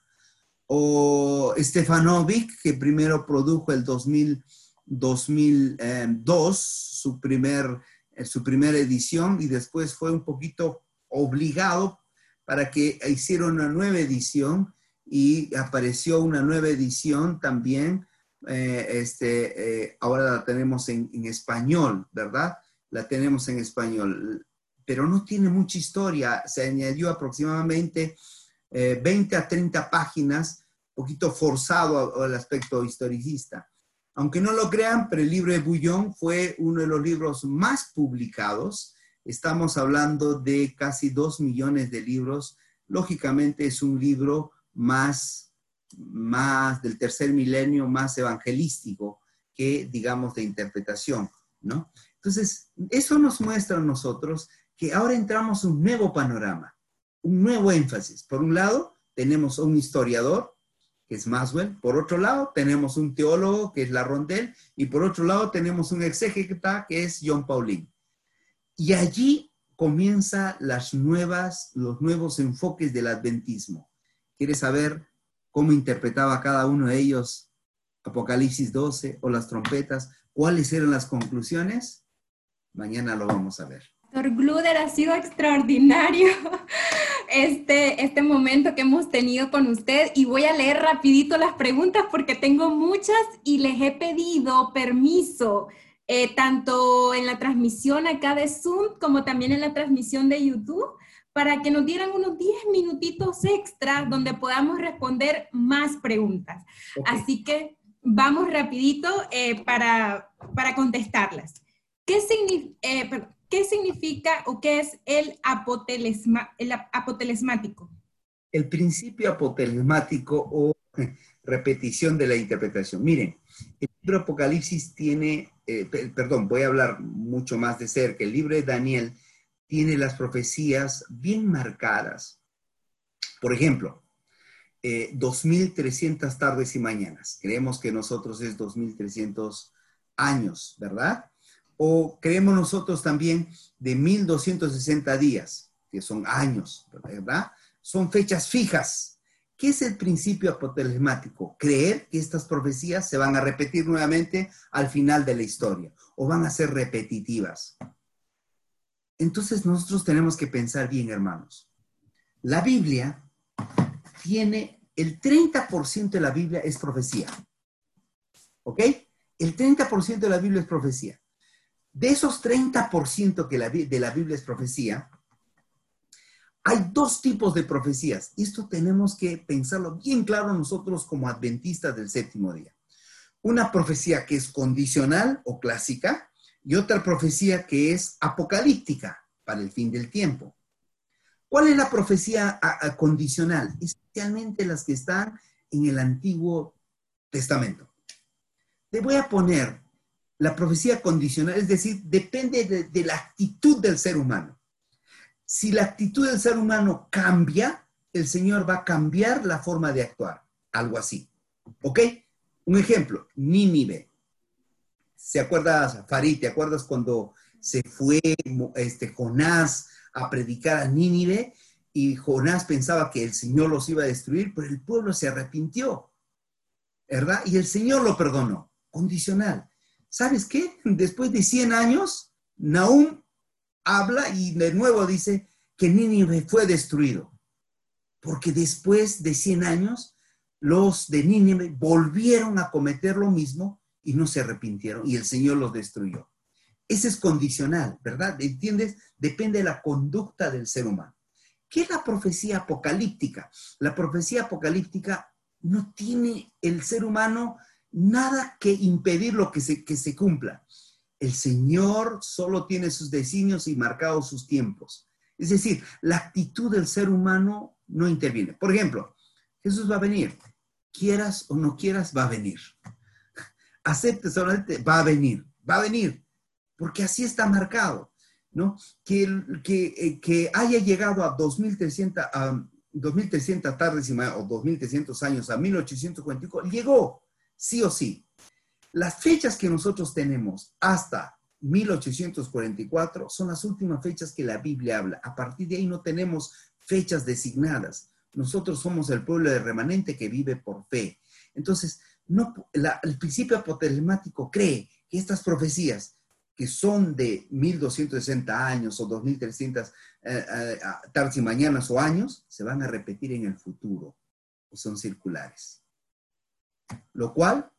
o Stefanovic, que primero produjo el 2000, 2002, su primer su primera edición y después fue un poquito obligado para que hiciera una nueva edición y apareció una nueva edición también. Eh, este, eh, ahora la tenemos en, español, ¿verdad? La tenemos en español, pero no tiene mucha historia. Se añadió aproximadamente 20 eh, a 30 páginas, poquito forzado al aspecto historicista. Aunque no lo crean, pero el libro de Bouillon fue uno de los libros más publicados. Estamos hablando de casi dos millones de libros. Lógicamente es un libro más, más del tercer milenio, más evangelístico que, digamos, de interpretación, ¿no? Entonces, eso nos muestra a nosotros que ahora entramos en un nuevo panorama, un nuevo énfasis. Por un lado, tenemos un historiador que es Maswell. Por otro lado, tenemos un teólogo, que es La Rondel, y por otro lado, tenemos un exégeta, que es John Pauline. Y allí comienza los nuevos enfoques del adventismo. ¿Quieres saber cómo interpretaba cada uno de ellos Apocalipsis 12 o las trompetas? ¿Cuáles eran las conclusiones? Mañana lo vamos a ver. Doctor Gluder, ha sido extraordinario este, este momento que hemos tenido con usted y voy a leer rapidito las preguntas porque tengo muchas y les he pedido permiso eh, tanto en la transmisión acá de Zoom como también en la transmisión de YouTube para que nos dieran unos 10 minutitos extra donde podamos responder más preguntas. Así que vamos rapidito eh, para, para contestarlas. ¿Qué significa, eh, ¿Qué significa o qué es el, el apotelesmático? El principio apotelesmático o repetición de la interpretación. Miren, el libro Apocalipsis tiene, eh, perdón, voy a hablar mucho más de cerca. El libro de Daniel tiene las profecías bien marcadas. Por ejemplo, 2300 eh, tardes y mañanas. Creemos que nosotros es 2300 años, ¿verdad? o creemos nosotros también de 1260 días, que son años, ¿verdad? Son fechas fijas. ¿Qué es el principio apotelesmático? Creer que estas profecías se van a repetir nuevamente al final de la historia o van a ser repetitivas. Entonces nosotros tenemos que pensar bien, hermanos. La Biblia tiene, el 30% de la Biblia es profecía. ¿Ok? El 30% de la Biblia es profecía. De esos 30% que de la Biblia es profecía, hay dos tipos de profecías. Esto tenemos que pensarlo bien claro nosotros como adventistas del séptimo día. Una profecía que es condicional o clásica y otra profecía que es apocalíptica para el fin del tiempo. ¿Cuál es la profecía condicional? Especialmente las que están en el Antiguo Testamento. Te voy a poner la profecía condicional, es decir, depende de, la actitud del ser humano. Si la actitud del ser humano cambia, el Señor va a cambiar la forma de actuar, algo así. ¿Ok? Un ejemplo, Nínive. ¿Se acuerdas, Farid, te acuerdas cuando se fue este, Jonás a predicar a Nínive y Jonás pensaba que el Señor los iba a destruir, pero el pueblo se arrepintió, ¿verdad? Y el Señor lo perdonó, condicional. ¿sabes qué? Después de 100 años, Nahum habla y de nuevo dice que Nínive fue destruido. Porque después de 100 años, los de Nínive volvieron a cometer lo mismo y no se arrepintieron y el Señor los destruyó. Ese es condicional, ¿verdad? ¿Entiendes? Depende de la conducta del ser humano. ¿Qué es la profecía apocalíptica? La profecía apocalíptica no tiene el ser humano nada que impedir lo que se, que se cumpla. El Señor solo tiene sus designios y marcados sus tiempos. Es decir, la actitud del ser humano no interviene. Por ejemplo, Jesús va a venir. Quieras o no quieras, va a venir. Aceptes o no, va a venir. Va a venir. Porque así está marcado. ¿no? Que, que, eh, que haya llegado a 2300, a 2300 tardes y o 2300 años, a 1845, llegó, sí o sí. Las fechas que nosotros tenemos hasta 1844 son las últimas fechas que la Biblia habla. A partir de ahí no tenemos fechas designadas. Nosotros somos el pueblo de remanente que vive por fe. Entonces, no, el principio apotelemático cree que estas profecías que son de 1260 años o 2300 eh, eh, tardes y mañanas o años, se van a repetir en el futuro o son circulares. Lo cual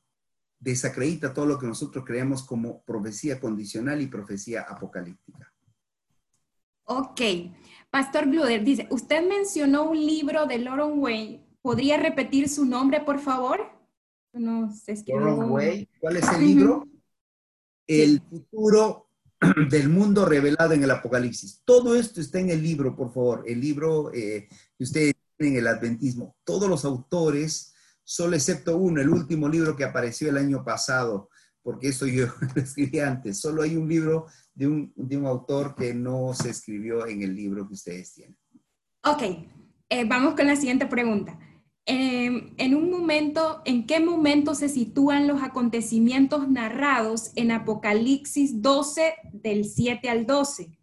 desacredita todo lo que nosotros creemos como profecía condicional y profecía apocalíptica. Ok. Pastor Gluder dice, usted mencionó un libro de Lauren Wayne. ¿Podría repetir su nombre, por favor? No sé, Wayne, ¿cuál es el libro? El futuro del mundo revelado en el Apocalipsis. Todo esto está en el libro, por favor, el libro eh, que ustedes tienen en el Adventismo. Todos los autores solo excepto uno, el último libro que apareció el año pasado, porque eso yo lo escribí antes. Solo hay un libro de un, de un autor que no se escribió en el libro que ustedes tienen. Ok, eh, vamos con la siguiente pregunta. Em, en un momento, ¿en qué momento se sitúan los acontecimientos narrados en Apocalipsis 12 del 7 al 12?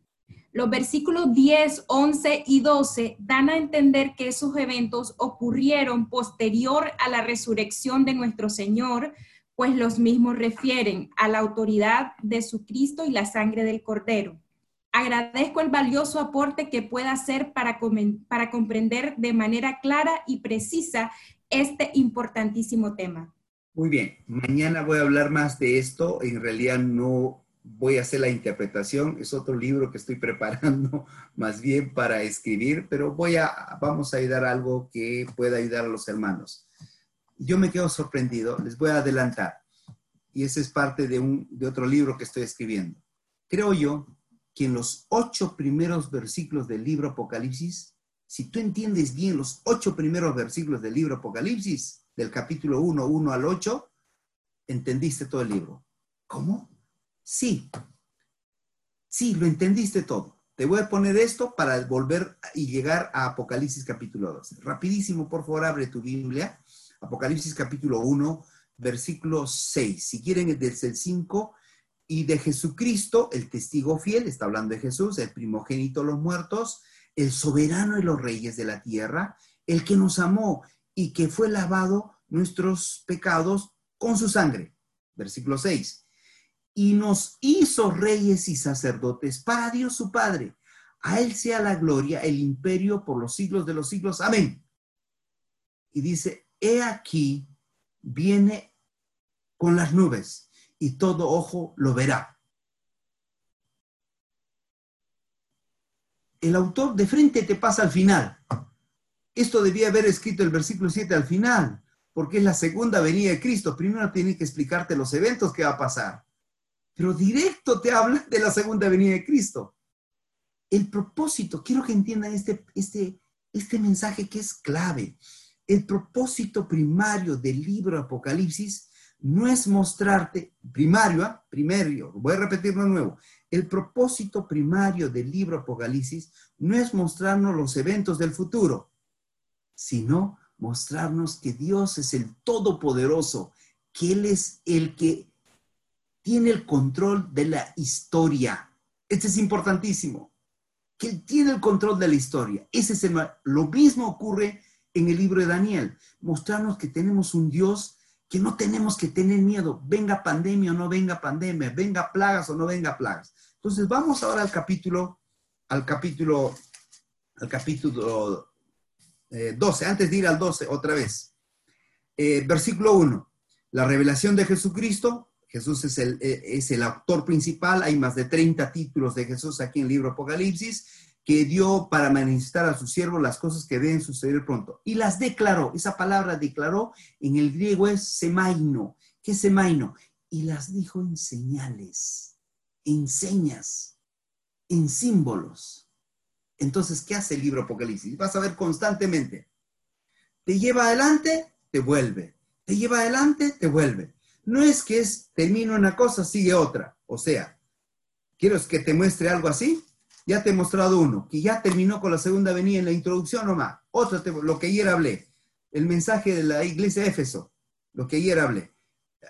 Los versículos 10, 11 y 12 dan a entender que esos eventos ocurrieron posterior a la resurrección de nuestro Señor, pues los mismos refieren a la autoridad de su Cristo y la sangre del Cordero. Agradezco el valioso aporte que pueda hacer para, para comprender de manera clara y precisa este importantísimo tema. Muy bien, mañana voy a hablar más de esto. En realidad no voy a hacer la interpretación, es otro libro que estoy preparando más bien para escribir, pero voy a, vamos a ayudar algo que pueda ayudar a los hermanos. Yo me quedo sorprendido, les voy a adelantar, y ese es parte de, un, de otro libro que estoy escribiendo. Creo yo que en los ocho primeros versículos del libro Apocalipsis, si tú entiendes bien los ocho primeros versículos del libro Apocalipsis, del capítulo 1, 1 al 8, entendiste todo el libro. ¿Cómo? Sí, sí, lo entendiste todo. Te voy a poner esto para volver y llegar a Apocalipsis capítulo 12. Rapidísimo, por favor, abre tu Biblia. Apocalipsis capítulo 1, versículo 6. Si quieren, desde el 5. Y de Jesucristo, el testigo fiel, está hablando de Jesús, el primogénito de los muertos, el soberano de los reyes de la tierra, el que nos amó y que fue lavado nuestros pecados con su sangre. Versículo 6 y nos hizo reyes y sacerdotes para Dios su Padre. A Él sea la gloria, el imperio por los siglos de los siglos. Amén. Y dice, he aquí, viene con las nubes y todo ojo lo verá. El autor de frente te pasa al final. Esto debía haber escrito el versículo 7 al final, porque es la segunda venida de Cristo. Primero tiene que explicarte los eventos que va a pasar pero directo te habla de la segunda venida de Cristo. El propósito, quiero que entiendan este, este, este mensaje que es clave. El propósito primario del libro Apocalipsis no es mostrarte, primario, ¿ah? primario, voy a repetirlo nuevo, el propósito primario del libro Apocalipsis no es mostrarnos los eventos del futuro, sino mostrarnos que Dios es el Todopoderoso, que Él es el que tiene el control de la historia. Este es importantísimo. Que él tiene el control de la historia. Ese es lo mismo ocurre en el libro de Daniel. Mostrarnos que tenemos un Dios que no tenemos que tener miedo. Venga pandemia o no venga pandemia, venga plagas o no venga plagas. Entonces vamos ahora al capítulo, al capítulo, al capítulo 12. Eh, Antes de ir al 12, otra vez. Eh, versículo 1. La revelación de Jesucristo Jesús es el, eh, es el autor principal, hay más de 30 títulos de Jesús aquí en el libro Apocalipsis, que dio para manifestar a sus siervos las cosas que deben suceder pronto. Y las declaró, esa palabra declaró en el griego es semaino. ¿Qué es semaino? Y las dijo en señales, en señas, en símbolos. Entonces, ¿qué hace el libro Apocalipsis? Vas a ver constantemente. Te lleva adelante, te vuelve. Te lleva adelante, te vuelve. No es que es, termina una cosa, sigue otra. O sea, ¿Quieres que te muestre algo así? Ya te he mostrado uno, que ya terminó con la segunda venida en la introducción nomás. Otro, lo que ayer hablé, el mensaje de la iglesia de Éfeso, lo que ayer hablé.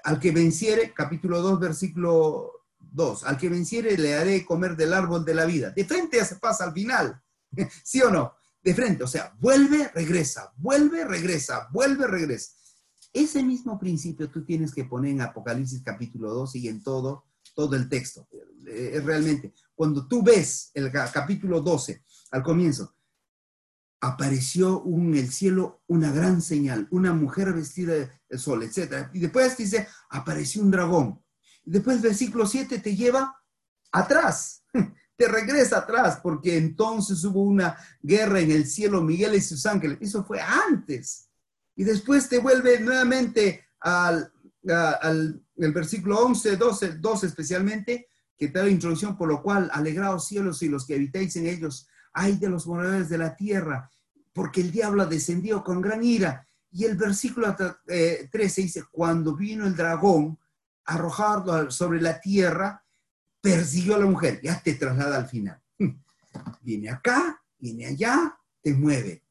Al que venciere, capítulo 2, versículo 2, al que venciere le haré comer del árbol de la vida. De frente ya se pasa al final, ¿sí o no? De frente, o sea, vuelve, regresa, vuelve, regresa, vuelve, regresa. Ese mismo principio tú tienes que poner en Apocalipsis capítulo 2 y en todo, todo el texto. Eh, realmente, cuando tú ves el capítulo 12, al comienzo, apareció en el cielo una gran señal, una mujer vestida del sol, etc. Y después dice, apareció un dragón. Y después versículo 7 te lleva atrás, te regresa atrás, porque entonces hubo una guerra en el cielo, Miguel y sus ángeles. Eso fue antes. Y después te vuelve nuevamente al, al el versículo 11, 12, 12 especialmente, que te da introducción, por lo cual, alegraos cielos y los que habitáis en ellos, ay de los moradores de la tierra, porque el diablo ha descendido con gran ira. Y el versículo 13 eh, dice, cuando vino el dragón arrojado sobre la tierra, persiguió a la mujer. Ya te traslada al final. Viene acá, viene allá, te mueve.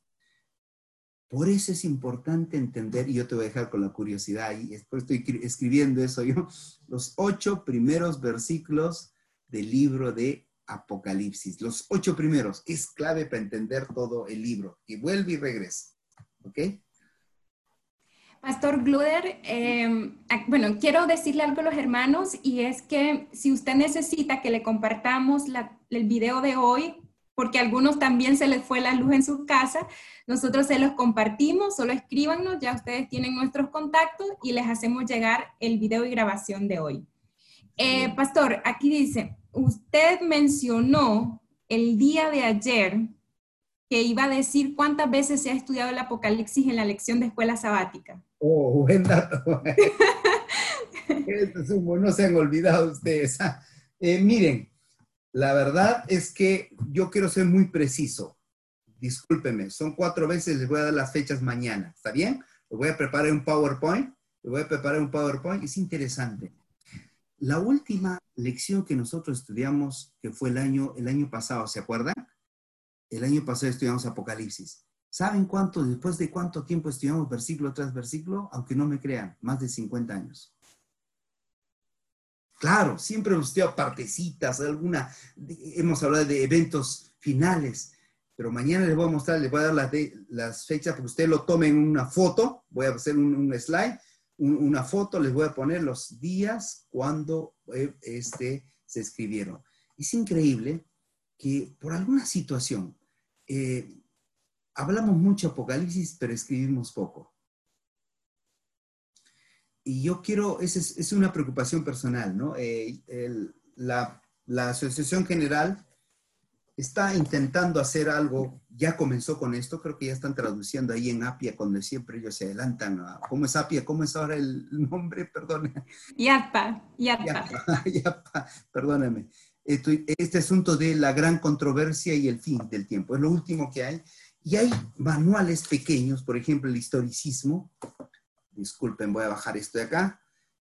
Por eso es importante entender, y yo te voy a dejar con la curiosidad, y después estoy escribiendo eso yo, los ocho primeros versículos del libro de Apocalipsis, los ocho primeros, es clave para entender todo el libro, y vuelve y regresa. ¿Ok? Pastor Gluder, em, bueno, quiero decirle algo a los hermanos y es que si usted necesita que le compartamos el video de hoy, porque a algunos también se les fue la luz en su casa, nosotros se los compartimos, solo escríbanos, ya ustedes tienen nuestros contactos y les hacemos llegar el video y grabación de hoy. Eh, pastor, aquí dice, usted mencionó el día de ayer que iba a decir cuántas veces se ha estudiado el Apocalipsis en la lección de escuela sabática. Oh, buen dato. no se han olvidado ustedes. Eh, miren, la verdad es que yo quiero ser muy preciso. Discúlpeme, son cuatro veces, les voy a dar las fechas mañana. ¿Está bien? Les voy a preparar un PowerPoint. Les voy a preparar un PowerPoint. Es interesante. La última lección que nosotros estudiamos, que fue el año, el año pasado, ¿se acuerdan? El año pasado estudiamos Apocalipsis. ¿Saben cuánto, después de cuánto tiempo estudiamos versículo tras versículo? Aunque no me crean, más de 50 años. Claro, siempre hemos estudiado partecitas, alguna, hemos hablado de eventos finales, pero mañana les voy a mostrar, les voy a dar las, fechas para que ustedes lo tomen en una foto, voy a hacer un, slide, una foto, les voy a poner los días cuando eh, este, se escribieron. Es increíble que por alguna situación, eh, hablamos mucho Apocalipsis, pero escribimos poco y yo quiero, esa es, una preocupación personal, ¿no? Eh, la, la, Asociación General está intentando hacer algo, ya comenzó con esto, creo que ya están traduciendo ahí en Apia, cuando siempre ellos se adelantan. ¿Cómo es Apia? ¿Cómo es ahora el nombre? Perdón. Yapa, Yapa. Yapa, perdóname. Este asunto de la gran controversia y el fin del tiempo, es lo último que hay. Y hay manuales pequeños, por ejemplo, el historicismo, disculpen, voy a bajar esto de acá,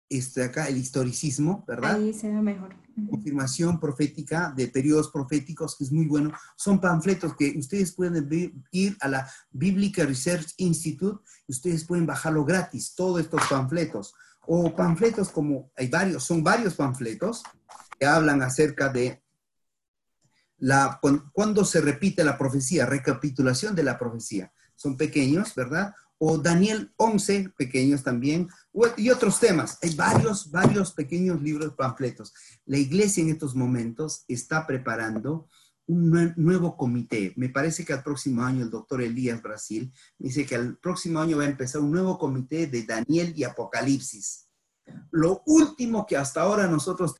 esto de acá, el historicismo, ¿verdad? Ahí se ve mejor. Confirmación profética de periodos proféticos, que es muy bueno. Son panfletos que ustedes pueden ir a la Biblical Research Institute y ustedes pueden bajarlo gratis, todos estos panfletos. O panfletos como, hay varios, son varios panfletos que hablan acerca de la, cuando se repite la profecía, recapitulación de la profecía. Son pequeños, ¿verdad? O Daniel 11, pequeños también, y otros temas. Hay varios, varios pequeños libros panfletos. La iglesia en estos momentos está preparando un nuevo comité. Me parece que al próximo año el doctor Elías Brasil dice que al próximo año va a empezar un nuevo comité de Daniel y Apocalipsis. Lo último que hasta ahora nosotros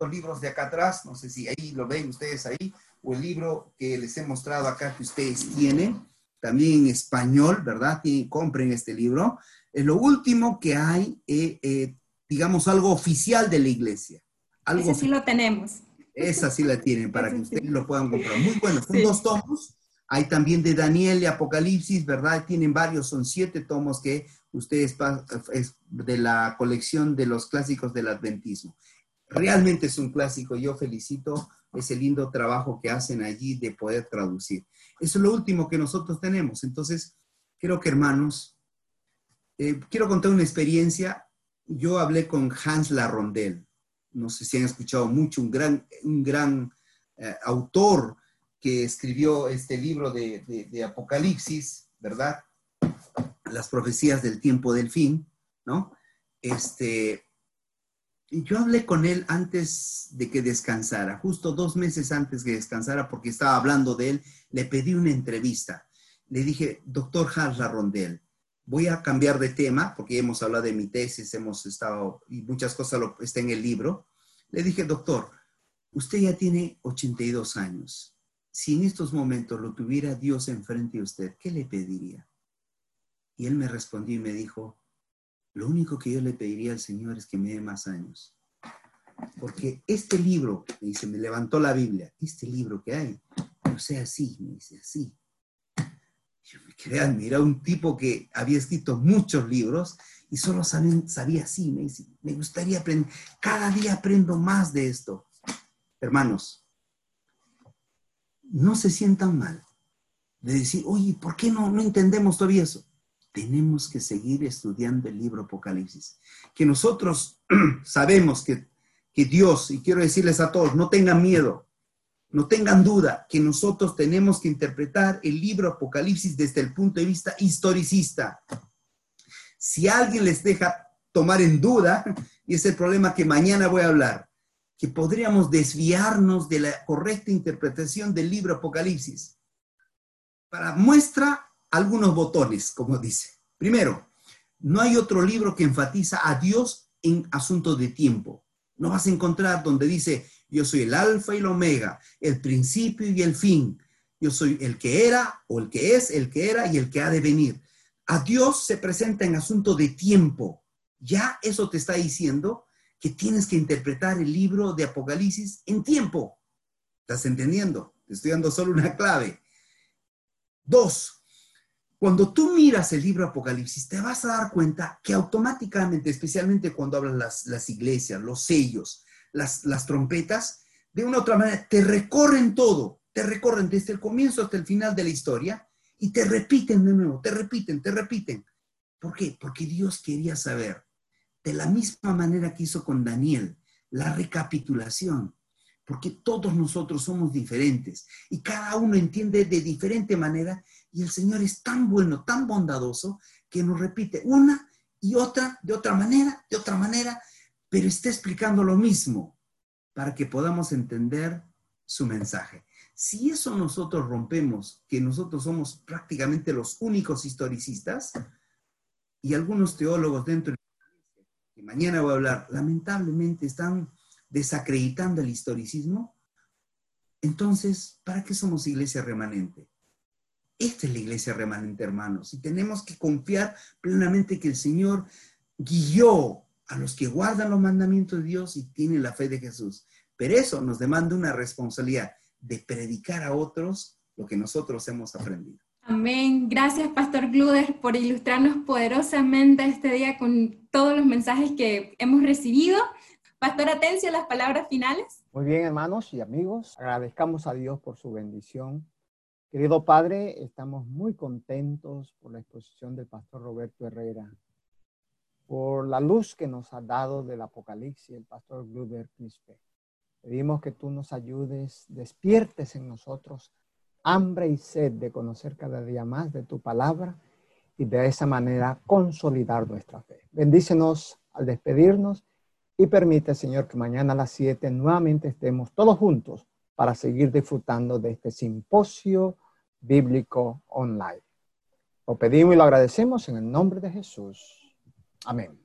los libros de acá atrás, no sé si ahí lo ven ustedes ahí, o el libro que les he mostrado acá que ustedes tienen, también en español, ¿verdad? compren este libro. Es lo último que hay, eh, eh, digamos, algo oficial de la iglesia. Algo Ese sí lo tenemos. Esa sí la tienen para que ustedes lo puedan comprar. Muy bueno, son dos tomos. Hay también de Daniel y Apocalipsis, ¿verdad? Tienen varios, son siete tomos que ustedes, es de la colección de los clásicos del adventismo. realmente es un clásico. Yo felicito ese lindo trabajo que hacen allí de poder traducir. Eso es lo último que nosotros tenemos. Entonces, creo que hermanos, eh, quiero contar una experiencia. Yo hablé con Hans Larrondel. No sé si han escuchado mucho, un gran, un gran eh, autor que escribió este libro de, de Apocalipsis, ¿verdad? Las profecías del tiempo del fin, ¿no? Este, yo hablé con él antes de que descansara, justo dos meses antes que descansara, porque estaba hablando de él, le pedí una entrevista. Le dije, doctor Hans Rondel, voy a cambiar de tema, porque hemos hablado de mi tesis, hemos estado, y muchas cosas lo, está en el libro. Le dije, doctor, usted ya tiene 82 años. Si en estos momentos lo tuviera Dios enfrente de usted, ¿qué le pediría? Y él me respondió y me dijo, lo único que yo le pediría al Señor es que me dé más años. Porque este libro, me dice, me levantó la Biblia, este libro que hay, no sea así, me dice, así. Yo me quedé admirado, un tipo que había escrito muchos libros y solo sabía así, me dice, me gustaría aprender, cada día aprendo más de esto. Hermanos, no se sientan mal de decir, oye, ¿por qué no, no entendemos todavía eso? Tenemos que seguir estudiando el libro Apocalipsis. Que nosotros sabemos que, que Dios, y quiero decirles a todos, no tengan miedo, no tengan duda, que nosotros tenemos que interpretar el libro Apocalipsis desde el punto de vista historicista. Si alguien les deja tomar en duda, y es el problema que mañana voy a hablar, que podríamos desviarnos de la correcta interpretación del libro Apocalipsis. Para muestra, algunos botones, como dice. Primero, no hay otro libro que enfatiza a Dios en asuntos de tiempo. No vas a encontrar donde dice, yo soy el alfa y el omega, el principio y el fin. Yo soy el que era o el que es, el que era y el que ha de venir. A Dios se presenta en asunto de tiempo. Ya eso te está diciendo que tienes que interpretar el libro de Apocalipsis en tiempo. ¿Estás entendiendo? Te estoy dando solo una clave. Dos, cuando tú miras el libro Apocalipsis, te vas a dar cuenta que automáticamente, especialmente cuando hablan las, las iglesias, los sellos, las, las trompetas, de una u otra manera, te recorren todo, te recorren desde el comienzo hasta el final de la historia y te repiten de nuevo, te repiten, te repiten. ¿Por qué? Porque Dios quería saber, de la misma manera que hizo con Daniel, la recapitulación, porque todos nosotros somos diferentes y cada uno entiende de diferente manera y el Señor es tan bueno, tan bondadoso, que nos repite una y otra, de otra manera, de otra manera, pero está explicando lo mismo para que podamos entender su mensaje. Si eso nosotros rompemos, que nosotros somos prácticamente los únicos historicistas, y algunos teólogos dentro de que mañana voy a hablar, lamentablemente están desacreditando el historicismo, entonces, ¿para qué somos iglesia remanente? Esta es la iglesia remanente, hermanos, y tenemos que confiar plenamente que el Señor guió a los que guardan los mandamientos de Dios y tienen la fe de Jesús. Pero eso nos demanda una responsabilidad de predicar a otros lo que nosotros hemos aprendido. Amén. Gracias, Pastor Gluder, por ilustrarnos poderosamente este día con todos los mensajes que hemos recibido. Pastor Atencio, las palabras finales. Muy bien, hermanos y amigos, agradezcamos a Dios por su bendición Querido Padre, estamos muy contentos por la exposición del Pastor Roberto Herrera, por la luz que nos ha dado del Apocalipsis el Pastor Gruber Quispe. Pedimos que tú nos ayudes, despiertes en nosotros hambre y sed de conocer cada día más de tu palabra y de esa manera consolidar nuestra fe. Bendícenos al despedirnos y permite, Señor, que mañana a las 7 nuevamente estemos todos juntos para seguir disfrutando de este simposio bíblico online. Lo pedimos y lo agradecemos en el nombre de Jesús. Amén.